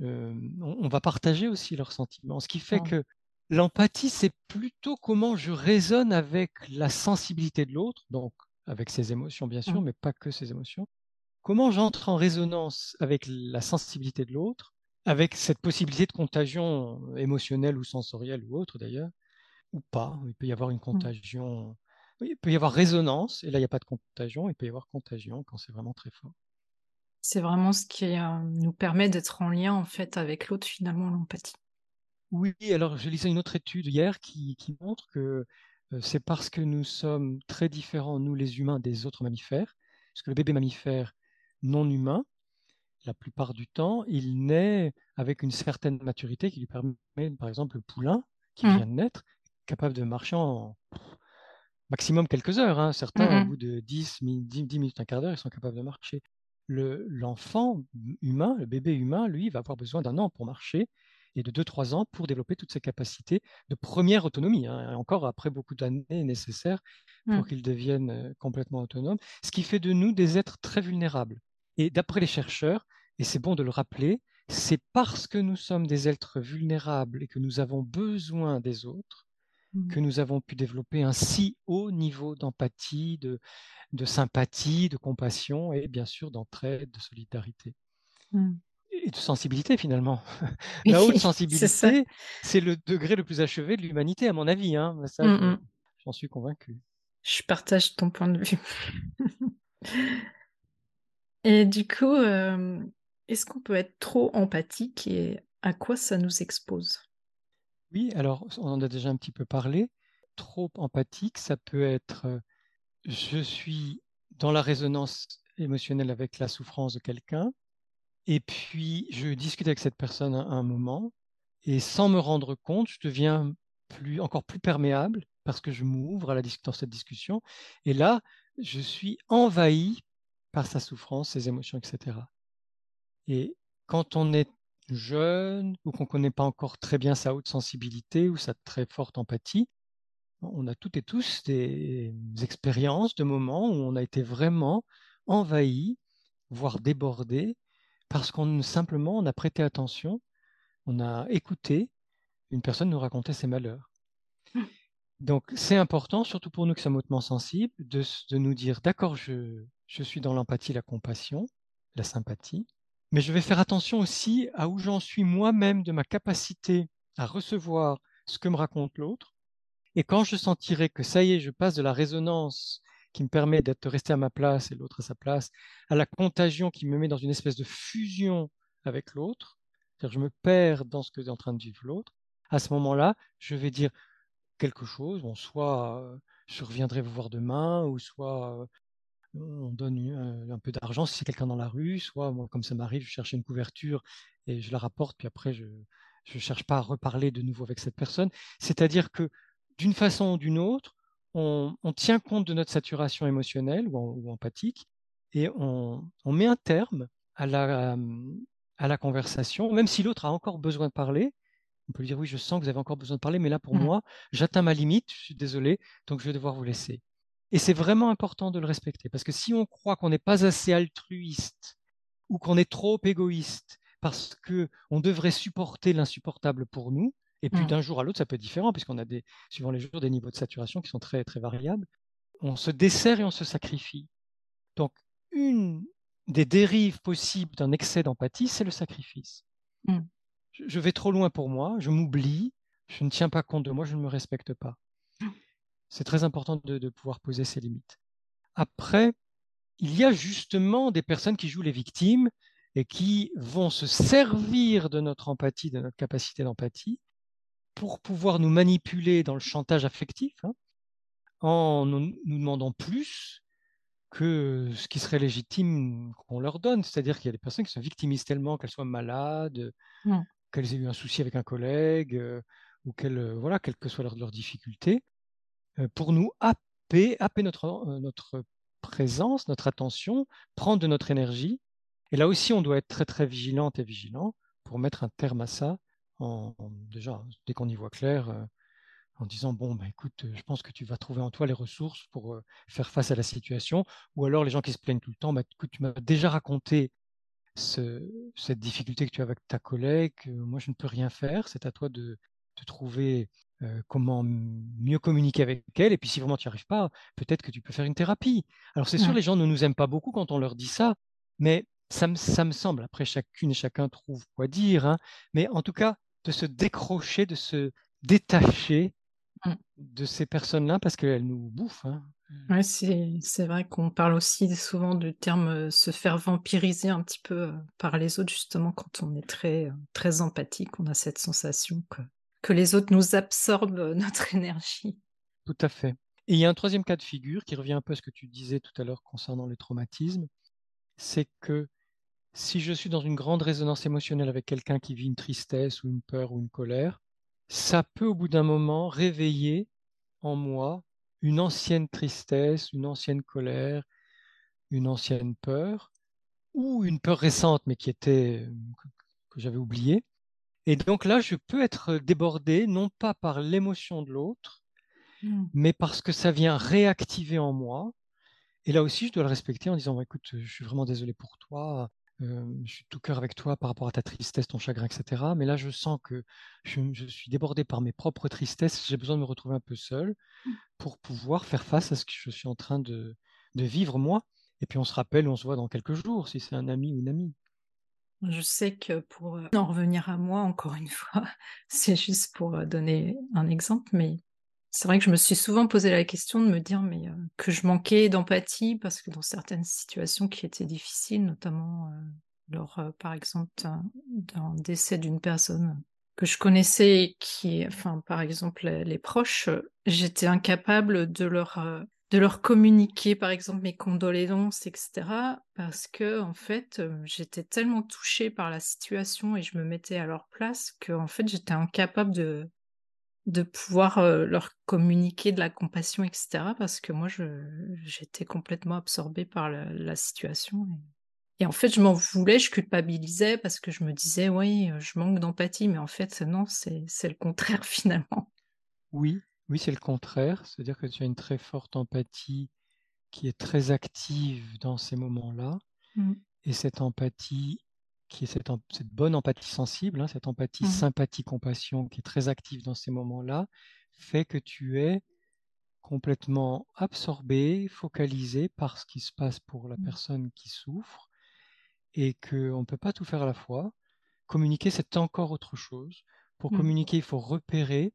on, va partager aussi leurs sentiments. Ce qui fait que l'empathie, c'est plutôt comment je raisonne avec la sensibilité de l'autre, donc avec ses émotions bien sûr, mmh. mais pas que ses émotions. Comment j'entre en résonance avec la sensibilité de l'autre, avec cette possibilité de contagion émotionnelle ou sensorielle ou autre d'ailleurs, ou pas. Il peut y avoir une mmh. contagion, il peut y avoir résonance, et là il n'y a pas de contagion, il peut y avoir contagion quand c'est vraiment très fort. C'est vraiment ce qui euh, nous permet d'être en lien en fait avec l'autre finalement, l'empathie. Oui, alors je lisais une autre étude hier qui, montre que euh, c'est parce que nous sommes très différents, nous les humains, des autres mammifères, parce que le bébé mammifère non humain, la plupart du temps, il naît avec une certaine maturité qui lui permet, par exemple, le poulain qui mmh. vient de naître, capable de marcher en maximum quelques heures. Hein. Certains, au mmh bout de 10, 10, minutes, un quart d'heure, ils sont capables de marcher l'enfant humain, le bébé humain, lui, va avoir besoin d'un an pour marcher et de 2-3 ans pour développer toutes ses capacités de première autonomie. Hein, encore après beaucoup d'années nécessaires pour mmh. qu'il devienne euh, complètement autonome, ce qui fait de nous des êtres très vulnérables. Et d'après les chercheurs, et c'est bon de le rappeler, c'est parce que nous sommes des êtres vulnérables et que nous avons besoin des autres mmh. que nous avons pu développer un si haut niveau d'empathie, de, de sympathie, de compassion et bien sûr d'entraide, de solidarité. Mmh. Et de sensibilité finalement. La haute sensibilité, c'est le degré le plus achevé de l'humanité à mon avis. Hein. Ça, mmh, mmh. j'en suis convaincu. Je partage ton point de vue. et du coup, euh, est-ce qu'on peut être trop empathique et à quoi ça nous expose? Oui, alors on en a déjà un petit peu parlé. Trop empathique, ça peut être euh, je suis dans la résonance émotionnelle avec la souffrance de quelqu'un, et puis je discute avec cette personne à un moment, et sans me rendre compte, je deviens plus, encore plus perméable parce que je m'ouvre à la dans cette discussion, et là, je suis envahi par sa souffrance, ses émotions, etc. Et quand on est jeune ou qu'on ne connaît pas encore très bien sa haute sensibilité ou sa très forte empathie, on a toutes et tous des expériences de moments où on a été vraiment envahi, voire débordé, parce qu'on simplement on a prêté attention, on a écouté une personne nous raconter ses malheurs. Donc c'est important, surtout pour nous qui sommes hautement sensibles, de, nous dire d'accord, je, je suis dans l'empathie, la compassion, la sympathie, mais je vais faire attention aussi à où j'en suis moi-même de ma capacité à recevoir ce que me raconte l'autre et quand je sentirai que ça y est, je passe de la résonance qui me permet d'être resté à ma place et l'autre à sa place, à la contagion qui me met dans une espèce de fusion avec l'autre, c'est-à-dire je me perds dans ce que est en train de vivre l'autre, à ce moment-là, je vais dire quelque chose, bon, soit euh, je reviendrai vous voir demain, ou soit euh, on donne euh, un peu d'argent si c'est quelqu'un dans la rue, soit moi, comme ça m'arrive, je cherche une couverture et je la rapporte, puis après je ne cherche pas à reparler de nouveau avec cette personne. C'est-à-dire que d'une façon ou d'une autre, on, tient compte de notre saturation émotionnelle ou, empathique et on, met un terme à la, à la conversation, même si l'autre a encore besoin de parler. On peut lui dire oui, je sens que vous avez encore besoin de parler, mais là pour mmh. moi, j'atteins ma limite, je suis désolé, donc je vais devoir vous laisser. Et c'est vraiment important de le respecter, parce que si on croit qu'on n'est pas assez altruiste ou qu'on est trop égoïste parce qu'on devrait supporter l'insupportable pour nous, et puis mmh. d'un jour à l'autre, ça peut être différent, puisqu'on a des, suivant les jours, des niveaux de saturation qui sont très, très variables. On se dessert et on se sacrifie. Donc, une des dérives possibles d'un excès d'empathie, c'est le sacrifice. Mmh. Je, vais trop loin pour moi, je m'oublie, je ne tiens pas compte de moi, je ne me respecte pas. Mmh. C'est très important de, de pouvoir poser ses limites. Après, il y a justement des personnes qui jouent les victimes et qui vont se servir de notre empathie, de notre capacité d'empathie, pour pouvoir nous manipuler dans le chantage affectif, hein, en nous, demandant plus que ce qui serait légitime qu'on leur donne. C'est-à-dire qu'il y a des personnes qui sont victimistes tellement qu'elles soient malades, qu'elles aient eu un souci avec un collègue, euh, ou qu'elles, euh, voilà, que soit leur, leur difficulté, euh, pour nous happer, happer notre, notre présence, notre attention, prendre de notre énergie. Et là aussi, on doit être très très vigilante et vigilant pour mettre un terme à ça déjà, dès qu'on y voit clair, euh, en disant bon, bah, écoute, je pense que tu vas trouver en toi les ressources pour euh, faire face à la situation, ou alors les gens qui se plaignent tout le temps, bah, écoute, tu m'as déjà raconté cette difficulté que tu as avec ta collègue, moi je ne peux rien faire, c'est à toi de, de trouver comment mieux communiquer avec elle. Et puis si vraiment tu n'y arrives pas, peut-être que tu peux faire une thérapie. Alors c'est sûr, les gens ne nous aiment pas beaucoup quand on leur dit ça, mais ça me, ça me semble, après chacune et chacun trouve quoi dire, hein, mais en tout cas de se décrocher, de se détacher mmh. de ces personnes-là parce qu'elles nous bouffent. Hein. Ouais, c'est vrai qu'on parle aussi souvent du terme se faire vampiriser un petit peu par les autres, justement, quand on est très, très empathique, on a cette sensation que que les autres nous absorbent euh, notre énergie. Tout à fait. Et il y a un troisième cas de figure qui revient un peu à ce que tu disais tout à l'heure concernant les traumatismes, c'est que si je suis dans une grande résonance émotionnelle avec quelqu'un qui vit une tristesse ou une peur ou une colère, ça peut au bout d'un moment réveiller en moi une ancienne tristesse, une ancienne colère, une ancienne peur, ou une peur récente mais qui était que j'avais oubliée, et donc là, je peux être débordé, non pas par l'émotion de l'autre, mmh. mais parce que ça vient réactiver en moi. Et là aussi, je dois le respecter en disant, bah, écoute, je suis vraiment désolé pour toi, euh, je suis tout cœur avec toi par rapport à ta tristesse, ton chagrin, etc. Mais là, je sens que je, suis débordé par mes propres tristesses, j'ai besoin de me retrouver un peu seul mmh. pour pouvoir faire face à ce que je suis en train de, de vivre moi. Et puis on se rappelle, on se voit dans quelques jours, si c'est un ami ou une amie. Je sais que pour euh, en revenir à moi, encore une fois, c'est juste pour euh, donner un exemple, mais c'est vrai que je me suis souvent posé la question de me dire mais euh, que je manquais d'empathie parce que dans certaines situations qui étaient difficiles, notamment lors, par exemple, d'un décès d'une personne que je connaissais, qui, enfin, par exemple, les proches, j'étais incapable de leur de leur communiquer par exemple mes condoléances, etc. Parce que en fait, euh, j'étais tellement touchée par la situation et je me mettais à leur place que en fait, j'étais incapable de de pouvoir euh, leur communiquer de la compassion, etc. Parce que moi, j'étais complètement absorbée par la, situation. Et... en fait, je m'en voulais, je culpabilisais parce que je me disais, oui, euh, je manque d'empathie, mais en fait, non, c'est le contraire finalement. Oui, oui, c'est le contraire, c'est-à-dire que tu as une très forte empathie qui est très active dans ces moments-là. Mmh. Et cette empathie, qui est cette, bonne empathie sensible, hein, cette empathie mmh. sympathie-compassion qui est très active dans ces moments-là, fait que tu es complètement absorbé, focalisé par ce qui se passe pour la mmh. personne qui souffre et qu'on ne peut pas tout faire à la fois. Communiquer, c'est encore autre chose. Pour communiquer, il faut repérer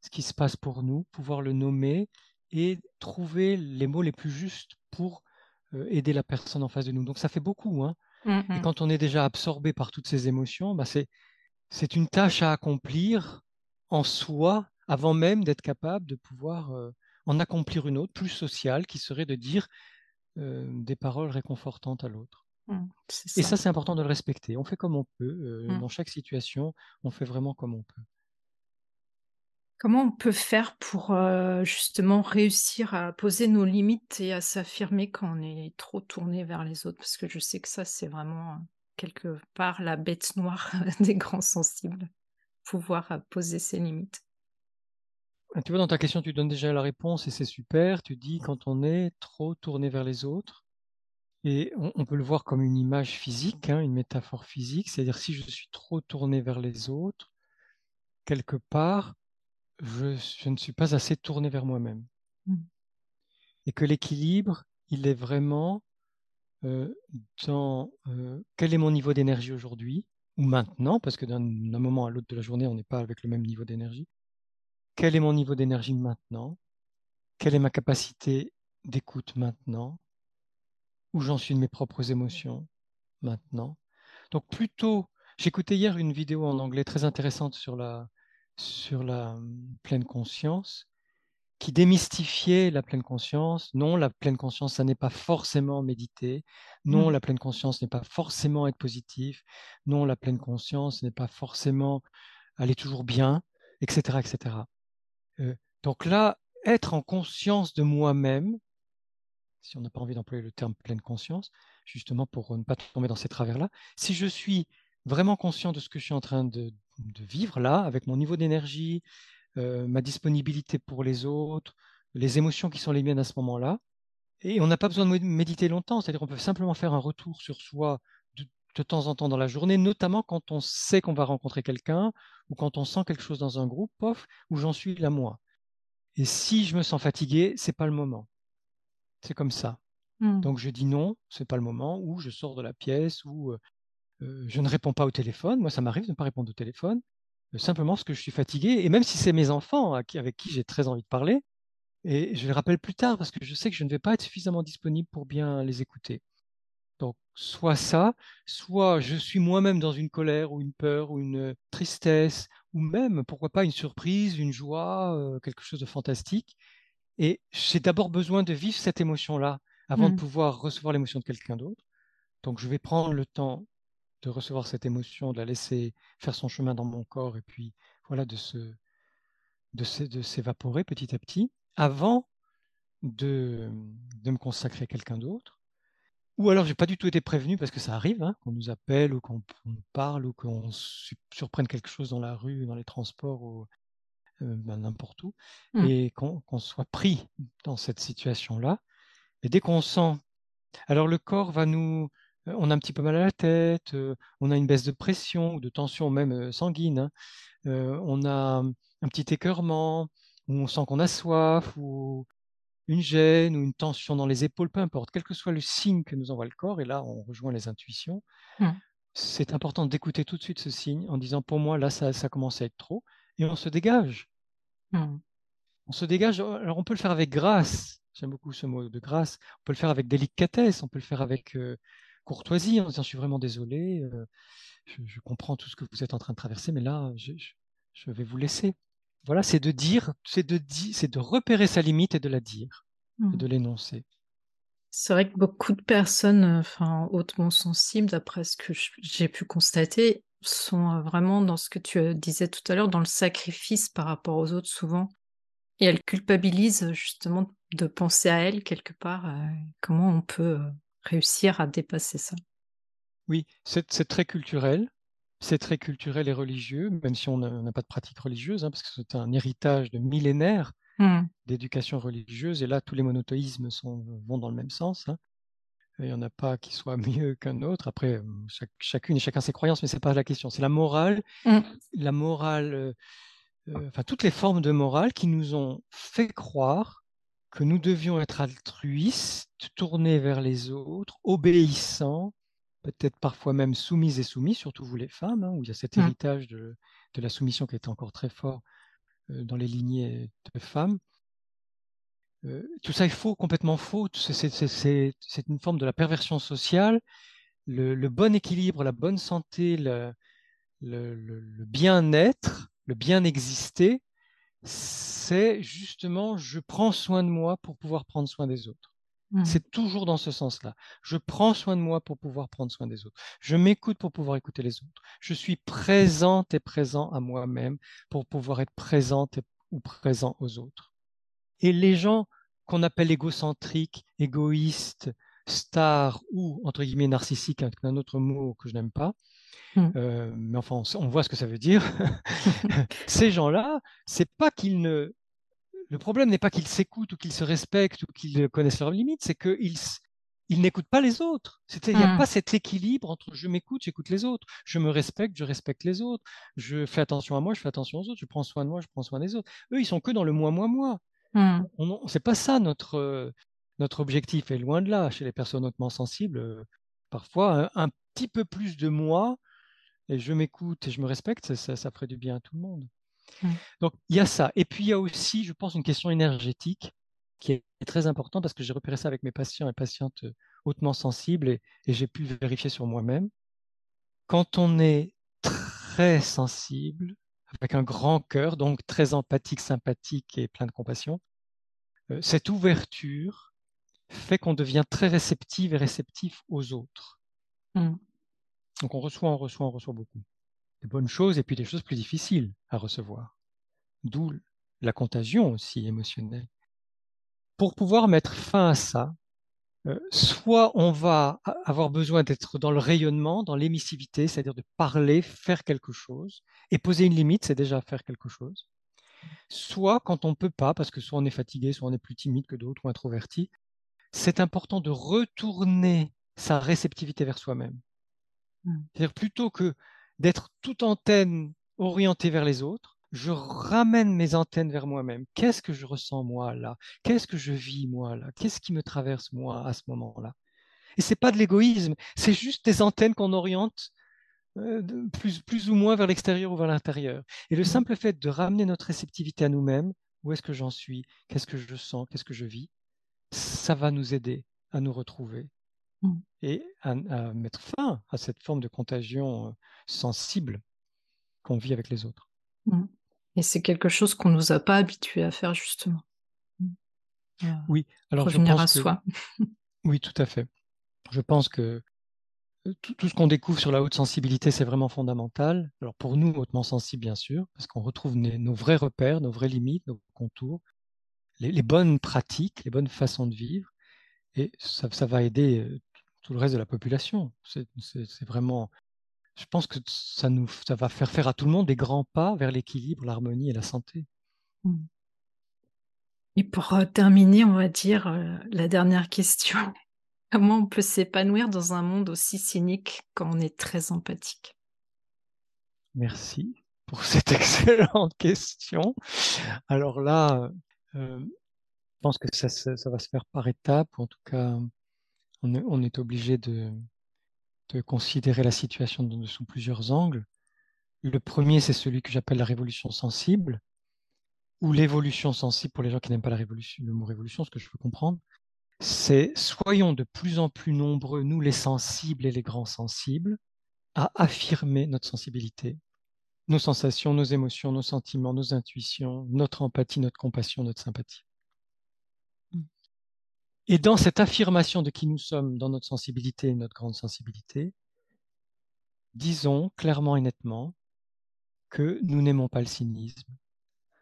ce qui se passe pour nous, pouvoir le nommer et trouver les mots les plus justes pour euh, aider la personne en face de nous. Donc ça fait beaucoup. Hein. Et quand on est déjà absorbé par toutes ces émotions, bah c'est, c'est une tâche à accomplir en soi avant même d'être capable de pouvoir euh, en accomplir une autre, plus sociale, qui serait de dire euh, des paroles réconfortantes à l'autre. Mmh, et ça, c'est important de le respecter. On fait comme on peut. Mmh. Dans chaque situation, on fait vraiment comme on peut. Comment on peut faire pour euh, justement réussir à poser nos limites et à s'affirmer quand on est trop tourné vers les autres? Parce que je sais que ça, c'est vraiment quelque part la bête noire des grands sensibles, pouvoir euh, poser ses limites. Ah, tu vois, dans ta question, tu donnes déjà la réponse et c'est super. Tu dis quand on est trop tourné vers les autres. Et on, peut le voir comme une image physique, hein, une métaphore physique. C'est-à-dire si je suis trop tourné vers les autres, quelque part, je, ne suis pas assez tourné vers moi-même. Mmh. Et que l'équilibre, il est vraiment euh, dans euh, quel est mon niveau d'énergie aujourd'hui, ou maintenant, parce que d'un moment à l'autre de la journée, on n'est pas avec le même niveau d'énergie. Quel est mon niveau d'énergie maintenant? Quelle est ma capacité d'écoute maintenant? Où j'en suis de mes propres émotions maintenant? Donc plutôt, j'écoutais hier une vidéo en anglais très intéressante sur la, sur la hum, pleine conscience, qui démystifiait la pleine conscience. Non, la pleine conscience, ça n'est pas forcément méditer. Non, mmh. la pleine conscience n'est pas forcément être positif. Non, la pleine conscience n'est pas forcément aller toujours bien, etc. etc. Euh, donc là, être en conscience de moi-même, si on n'a pas envie d'employer le terme pleine conscience, justement pour ne pas tomber dans ces travers-là, si je suis vraiment conscient de ce que je suis en train de, vivre là, avec mon niveau d'énergie, euh, ma disponibilité pour les autres, les émotions qui sont les miennes à ce moment-là. Et on n'a pas besoin de méditer longtemps, c'est-à-dire qu'on peut simplement faire un retour sur soi de temps en temps dans la journée, notamment quand on sait qu'on va rencontrer quelqu'un ou quand on sent quelque chose dans un groupe, pof, où j'en suis là moi. Et si je me sens fatigué, c'est pas le moment. C'est comme ça. Mmh. Donc je dis non, c'est pas le moment, ou je sors de la pièce, ou euh, je ne réponds pas au téléphone. Moi, ça m'arrive de ne pas répondre au téléphone, euh, simplement parce que je suis fatigué. Et même si c'est mes enfants avec qui j'ai très envie de parler, et je les rappelle plus tard parce que je sais que je ne vais pas être suffisamment disponible pour bien les écouter. Donc, soit ça, soit je suis moi-même dans une colère ou une peur ou une tristesse, ou même, pourquoi pas, une surprise, une joie, quelque chose de fantastique. Et j'ai d'abord besoin de vivre cette émotion-là avant de Mmh. pouvoir recevoir l'émotion de quelqu'un d'autre. Donc, je vais prendre le temps de recevoir cette émotion, de la laisser faire son chemin dans mon corps et puis, voilà, de se, de s'évaporer petit à petit avant de, de me consacrer à quelqu'un d'autre. Ou alors, j'ai pas du tout été prévenu parce que ça arrive, hein, qu'on nous appelle ou qu'on nous parle ou qu'on surprenne quelque chose dans la rue, dans les transports ou euh, ben, n'importe où, Mmh. et qu'on soit pris dans cette situation-là. Et dès qu'on sent, alors le corps va nous, on a un petit peu mal à la tête, euh, on a une baisse de pression ou de tension même sanguine, hein, on a un petit écœurement, ou on sent qu'on a soif, ou une gêne ou une tension dans les épaules, peu importe, quel que soit le signe que nous envoie le corps, et là on rejoint les intuitions, Mmh. c'est important d'écouter tout de suite ce signe en disant pour moi là ça, ça commence à être trop, et on se dégage. Mmh. On se dégage, alors on peut le faire avec grâce, j'aime beaucoup ce mot de grâce, on peut le faire avec délicatesse, on peut le faire avec euh, courtoisie en disant je suis vraiment désolé, euh, je, je, comprends tout ce que vous êtes en train de traverser, mais là je, je, je vais vous laisser. Voilà, c'est de dire, c'est de, c'est de repérer sa limite et de la dire, Mmh. et de l'énoncer. C'est vrai que beaucoup de personnes, enfin hautement sensibles, d'après ce que j'ai pu constater, sont vraiment dans ce que tu disais tout à l'heure, dans le sacrifice par rapport aux autres souvent. Et elles culpabilisent justement de penser à elles quelque part. euh, comment on peut euh, réussir à dépasser ça Oui, c'est très culturel. C'est très culturel et religieux, même si on n'a pas de pratique religieuse, hein, parce que c'est un héritage de millénaires Mmh. d'éducation religieuse. Et là, tous les monothéismes sont, vont dans le même sens. Hein. Il n'y en a pas qui soit mieux qu'un autre. Après, chaque, chacune et chacun ses croyances, mais c'est pas la question. C'est la morale, Mmh. la morale, euh, enfin toutes les formes de morale qui nous ont fait croire que nous devions être altruistes, tournés vers les autres, obéissants, peut-être parfois même soumises et soumis, surtout vous les femmes, hein, où il y a cet Mmh. héritage de, de, la soumission qui est encore très fort euh, dans les lignées de femmes. Euh, tout ça est faux, complètement faux. C'est une forme de la perversion sociale. Le, le, bon équilibre, la bonne santé, le, le, le bien-être, le bien exister, c'est justement je prends soin de moi pour pouvoir prendre soin des autres. Mmh. C'est toujours dans ce sens-là. Je prends soin de moi pour pouvoir prendre soin des autres. Je m'écoute pour pouvoir écouter les autres. Je suis présente et présent à moi-même pour pouvoir être présente et, ou présent aux autres. Et les gens qu'on appelle égocentriques, égoïstes, stars ou entre guillemets narcissiques, avec un autre mot que je n'aime pas, Mmh. euh, mais enfin on, on, voit ce que ça veut dire. Ces gens-là, c'est pas qu'ils ne le problème n'est pas qu'ils s'écoutent ou qu'ils se respectent ou qu'ils connaissent leurs limites, c'est qu'ils ils n'écoutent pas les autres. Il n'y a Mmh. pas cet équilibre entre je m'écoute, j'écoute les autres, je me respecte, je respecte les autres, je fais attention à moi, je fais attention aux autres, je prends soin de moi, je prends soin des autres. Eux, ils sont que dans le moi, moi, moi. Mmh. C'est pas ça notre euh, notre objectif. Et loin de là, chez les personnes hautement sensibles, euh, parfois un, un, petit peu plus de moi et je m'écoute et je me respecte, ça, ça, ferait du bien à tout le monde. Mmh. Donc il y a ça. Et puis il y a aussi, je pense, une question énergétique qui est très importante parce que j'ai repéré ça avec mes patients et patientes hautement sensibles et, et j'ai pu vérifier sur moi-même. Quand on est très sensible, avec un grand cœur, donc très empathique, sympathique et plein de compassion, euh, cette ouverture fait qu'on devient très réceptive et réceptif aux autres. Mmh. Donc on reçoit, on reçoit, on reçoit beaucoup. Des bonnes choses et puis des choses plus difficiles à recevoir. D'où la contagion aussi émotionnelle. Pour pouvoir mettre fin à ça, euh, soit on va avoir besoin d'être dans le rayonnement, dans l'émissivité, c'est-à-dire de parler, faire quelque chose, et poser une limite, c'est déjà faire quelque chose. Soit quand on ne peut pas, parce que soit on est fatigué, soit on est plus timide que d'autres ou introverti, c'est important de retourner sa réceptivité vers soi-même. Mm. C'est-à-dire plutôt que d'être toute antenne orientée vers les autres, je ramène mes antennes vers moi-même. Qu'est-ce que je ressens moi là? Qu'est-ce que je vis moi là? Qu'est-ce qui me traverse moi à ce moment-là? Et c'est pas de l'égoïsme, c'est juste des antennes qu'on oriente euh, plus, plus ou moins vers l'extérieur ou vers l'intérieur. Et le mm. simple fait de ramener notre réceptivité à nous-mêmes, où est-ce que j'en suis? Qu'est-ce que je sens? Qu'est-ce que je vis? Ça va nous aider à nous retrouver mm. et à, mettre fin à cette forme de contagion euh, sensible qu'on vit avec les autres. Mm. Et c'est quelque chose qu'on ne nous a pas habitués à faire justement. Euh, oui, alors revenir à soi. oui, tout à fait. Je pense que tout, ce qu'on découvre sur la haute sensibilité, c'est vraiment fondamental. Alors pour nous, hautement sensibles, bien sûr, parce qu'on retrouve nos, vrais repères, nos vraies limites, nos contours, les, bonnes pratiques, les bonnes façons de vivre, et ça, va aider euh, tout le reste de la population. C'est vraiment, je pense que ça, nous, ça va faire faire à tout le monde des grands pas vers l'équilibre, l'harmonie et la santé. Mmh. Et pour euh, terminer, on va dire euh, la dernière question. Comment on peut s'épanouir dans un monde aussi cynique quand on est très empathique? Merci pour cette excellente question. Alors là, euh, je pense que ça, va se faire par étapes. En tout cas, on est, obligé de, considérer la situation sous plusieurs angles. Le premier, c'est celui que j'appelle la révolution sensible, ou l'évolution sensible pour les gens qui n'aiment pas le mot révolution, ce que je veux comprendre c'est soyons de plus en plus nombreux, nous les sensibles et les grands sensibles, à affirmer notre sensibilité, nos sensations, nos émotions, nos sentiments, nos intuitions, notre empathie, notre compassion, notre sympathie. Et dans cette affirmation de qui nous sommes, dans notre sensibilité et notre grande sensibilité, disons clairement et nettement que nous n'aimons pas le cynisme,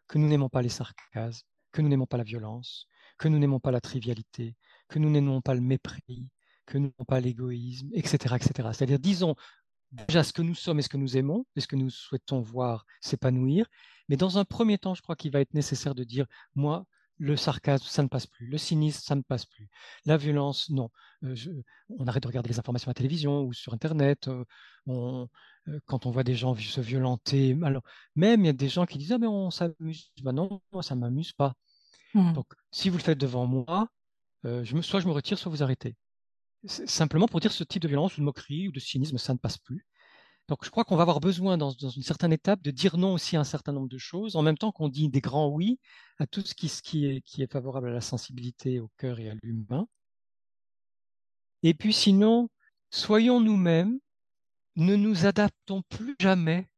que nous n'aimons pas les sarcasmes, que nous n'aimons pas la violence, que nous n'aimons pas la trivialité, que nous n'aimons pas le mépris, que nous n'aimons pas l'égoïsme, etc. etc. C'est-à-dire, disons déjà ce que nous sommes et ce que nous aimons, et ce que nous souhaitons voir s'épanouir. Mais dans un premier temps, je crois qu'il va être nécessaire de dire, moi, le sarcasme, ça ne passe plus. Le cynisme, ça ne passe plus. La violence, non. Euh, on arrête de regarder les informations à la télévision ou sur Internet. Euh, euh, quand on voit des gens se violenter, alors même il y a des gens qui disent ah mais on s'amuse. Ben non, moi ça m'amuse pas. Mmh. Donc si vous le faites devant moi, je me, soit je me retire, soit vous arrêtez. Simplement pour dire ce type de violence ou de moquerie ou de cynisme, ça ne passe plus. Donc je crois qu'on va avoir besoin dans, une certaine étape de dire non aussi à un certain nombre de choses, en même temps qu'on dit des grands oui à tout ce qui, est, favorable à la sensibilité, au cœur et à l'humain. Et puis sinon, soyons nous-mêmes, ne nous adaptons plus jamais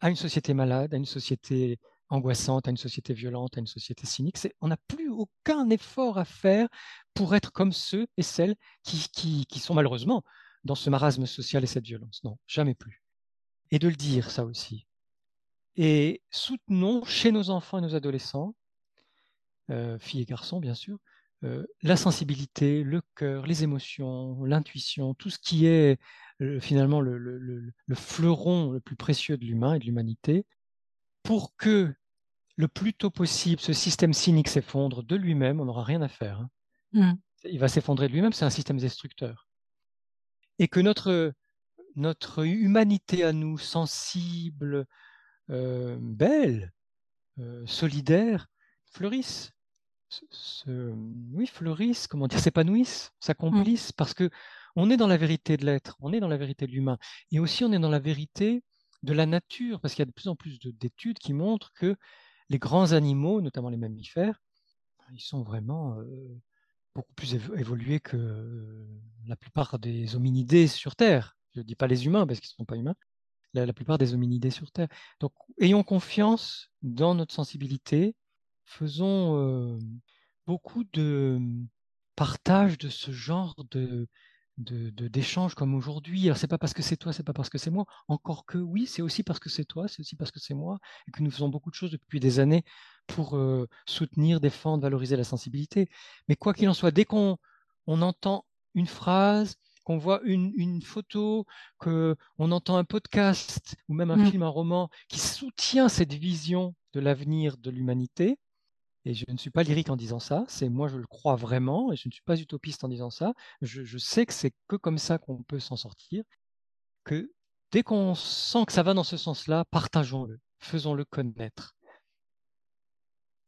à une société malade, à une société angoissante, à une société violente, à une société cynique. on n'a plus aucun effort à faire pour être comme ceux et celles qui, qui sont malheureusement dans ce marasme social et cette violence. Non, jamais plus et de le dire, ça aussi. Et soutenons chez nos enfants et nos adolescents, euh, filles et garçons bien sûr, euh, la sensibilité, le cœur, les émotions, l'intuition, tout ce qui est euh, finalement le, fleuron le plus précieux de l'humain et de l'humanité, pour que le plus tôt possible ce système cynique s'effondre de lui-même, on n'aura rien à faire. Hein. Mmh. Il va s'effondrer de lui-même, c'est un système destructeur. Et que notre notre humanité à nous, sensible, euh, belle, euh, solidaire, fleurisse. oui, fleurisse, comment dire, s'épanouisse, s'accomplisse, mmh. parce que on est dans la vérité de l'être, on est dans la vérité de l'humain, et aussi on est dans la vérité de la nature, parce qu'il y a de plus en plus d'études qui montrent que les grands animaux, notamment les mammifères, ils sont vraiment euh, beaucoup plus évolués que la plupart des hominidés sur Terre. Je ne dis pas les humains parce qu'ils ne sont pas humains, la, plupart des hominidés sur Terre. Donc, ayons confiance dans notre sensibilité, faisons euh, beaucoup de partage de ce genre de d'échanges comme aujourd'hui. Alors c'est pas parce que c'est toi, c'est pas parce que c'est moi. Encore que oui, c'est aussi parce que c'est toi, c'est aussi parce que c'est moi, et que nous faisons beaucoup de choses depuis des années pour euh, soutenir, défendre, valoriser la sensibilité. Mais quoi qu'il en soit, dès qu'on on entend une phrase, qu'on voit une, photo, qu'on entend un podcast ou même un mmh. film, un roman qui soutient cette vision de l'avenir de l'humanité, et je ne suis pas lyrique en disant ça, c'est moi je le crois vraiment, et je ne suis pas utopiste en disant ça, je, sais que c'est que comme ça qu'on peut s'en sortir, que dès qu'on sent que ça va dans ce sens-là, partageons-le, faisons-le connaître.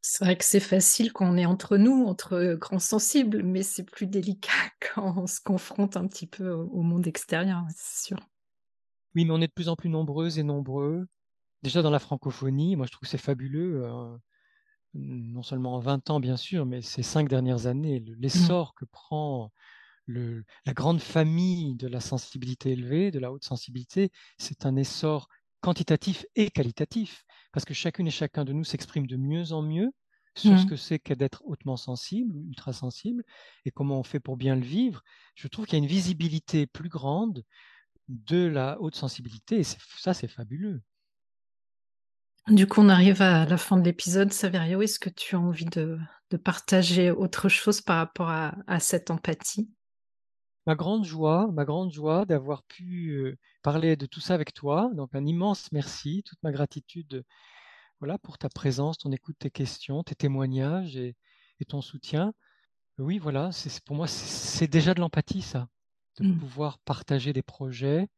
C'est vrai que c'est facile quand on est entre nous, entre grands sensibles, mais c'est plus délicat quand on se confronte un petit peu au monde extérieur, c'est sûr. Oui, mais on est de plus en plus nombreuses et nombreux. Déjà dans la francophonie, moi je trouve que c'est fabuleux. Euh, non seulement en 20 ans, bien sûr, mais ces cinq dernières années, mmh. l'essor que prend le, la grande famille de la sensibilité élevée, de la haute sensibilité, c'est un essor quantitatif et qualitatif parce que chacune et chacun de nous s'exprime de mieux en mieux sur ce mmh. que c'est qu'être hautement sensible, ultra sensible, et comment on fait pour bien le vivre. Je trouve qu'il y a une visibilité plus grande de la haute sensibilité, et ça, c'est fabuleux. Du coup, on arrive à la fin de l'épisode. Saverio, est-ce que tu as envie de, partager autre chose par rapport à, cette empathie? Ma grande joie, ma grande joie d'avoir pu euh, parler de tout ça avec toi. Donc un immense merci, toute ma gratitude voilà, pour ta présence, ton écoute, tes questions, tes témoignages et, ton soutien. Oui, voilà, c'est, pour moi, c'est, déjà de l'empathie, ça, de mmh. pouvoir partager des projets,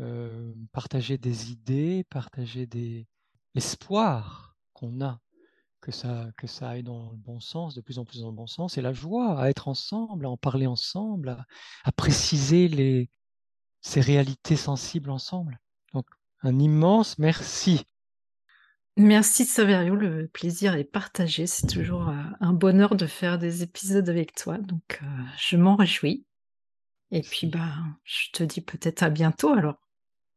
euh, partager des idées, partager des l'espoir qu'on a que ça, que ça aille dans le bon sens, de plus en plus dans le bon sens, et la joie à être ensemble, à en parler ensemble, à préciser les, ces réalités sensibles ensemble. Donc, un immense merci. Merci Saverio, le plaisir est partagé. C'est toujours euh, un bonheur de faire des épisodes avec toi, donc euh, je m'en réjouis. Et puis, bah, je te dis peut-être à bientôt alors.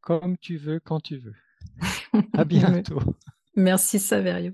Comme tu veux, quand tu veux. à bientôt. Merci Saverio.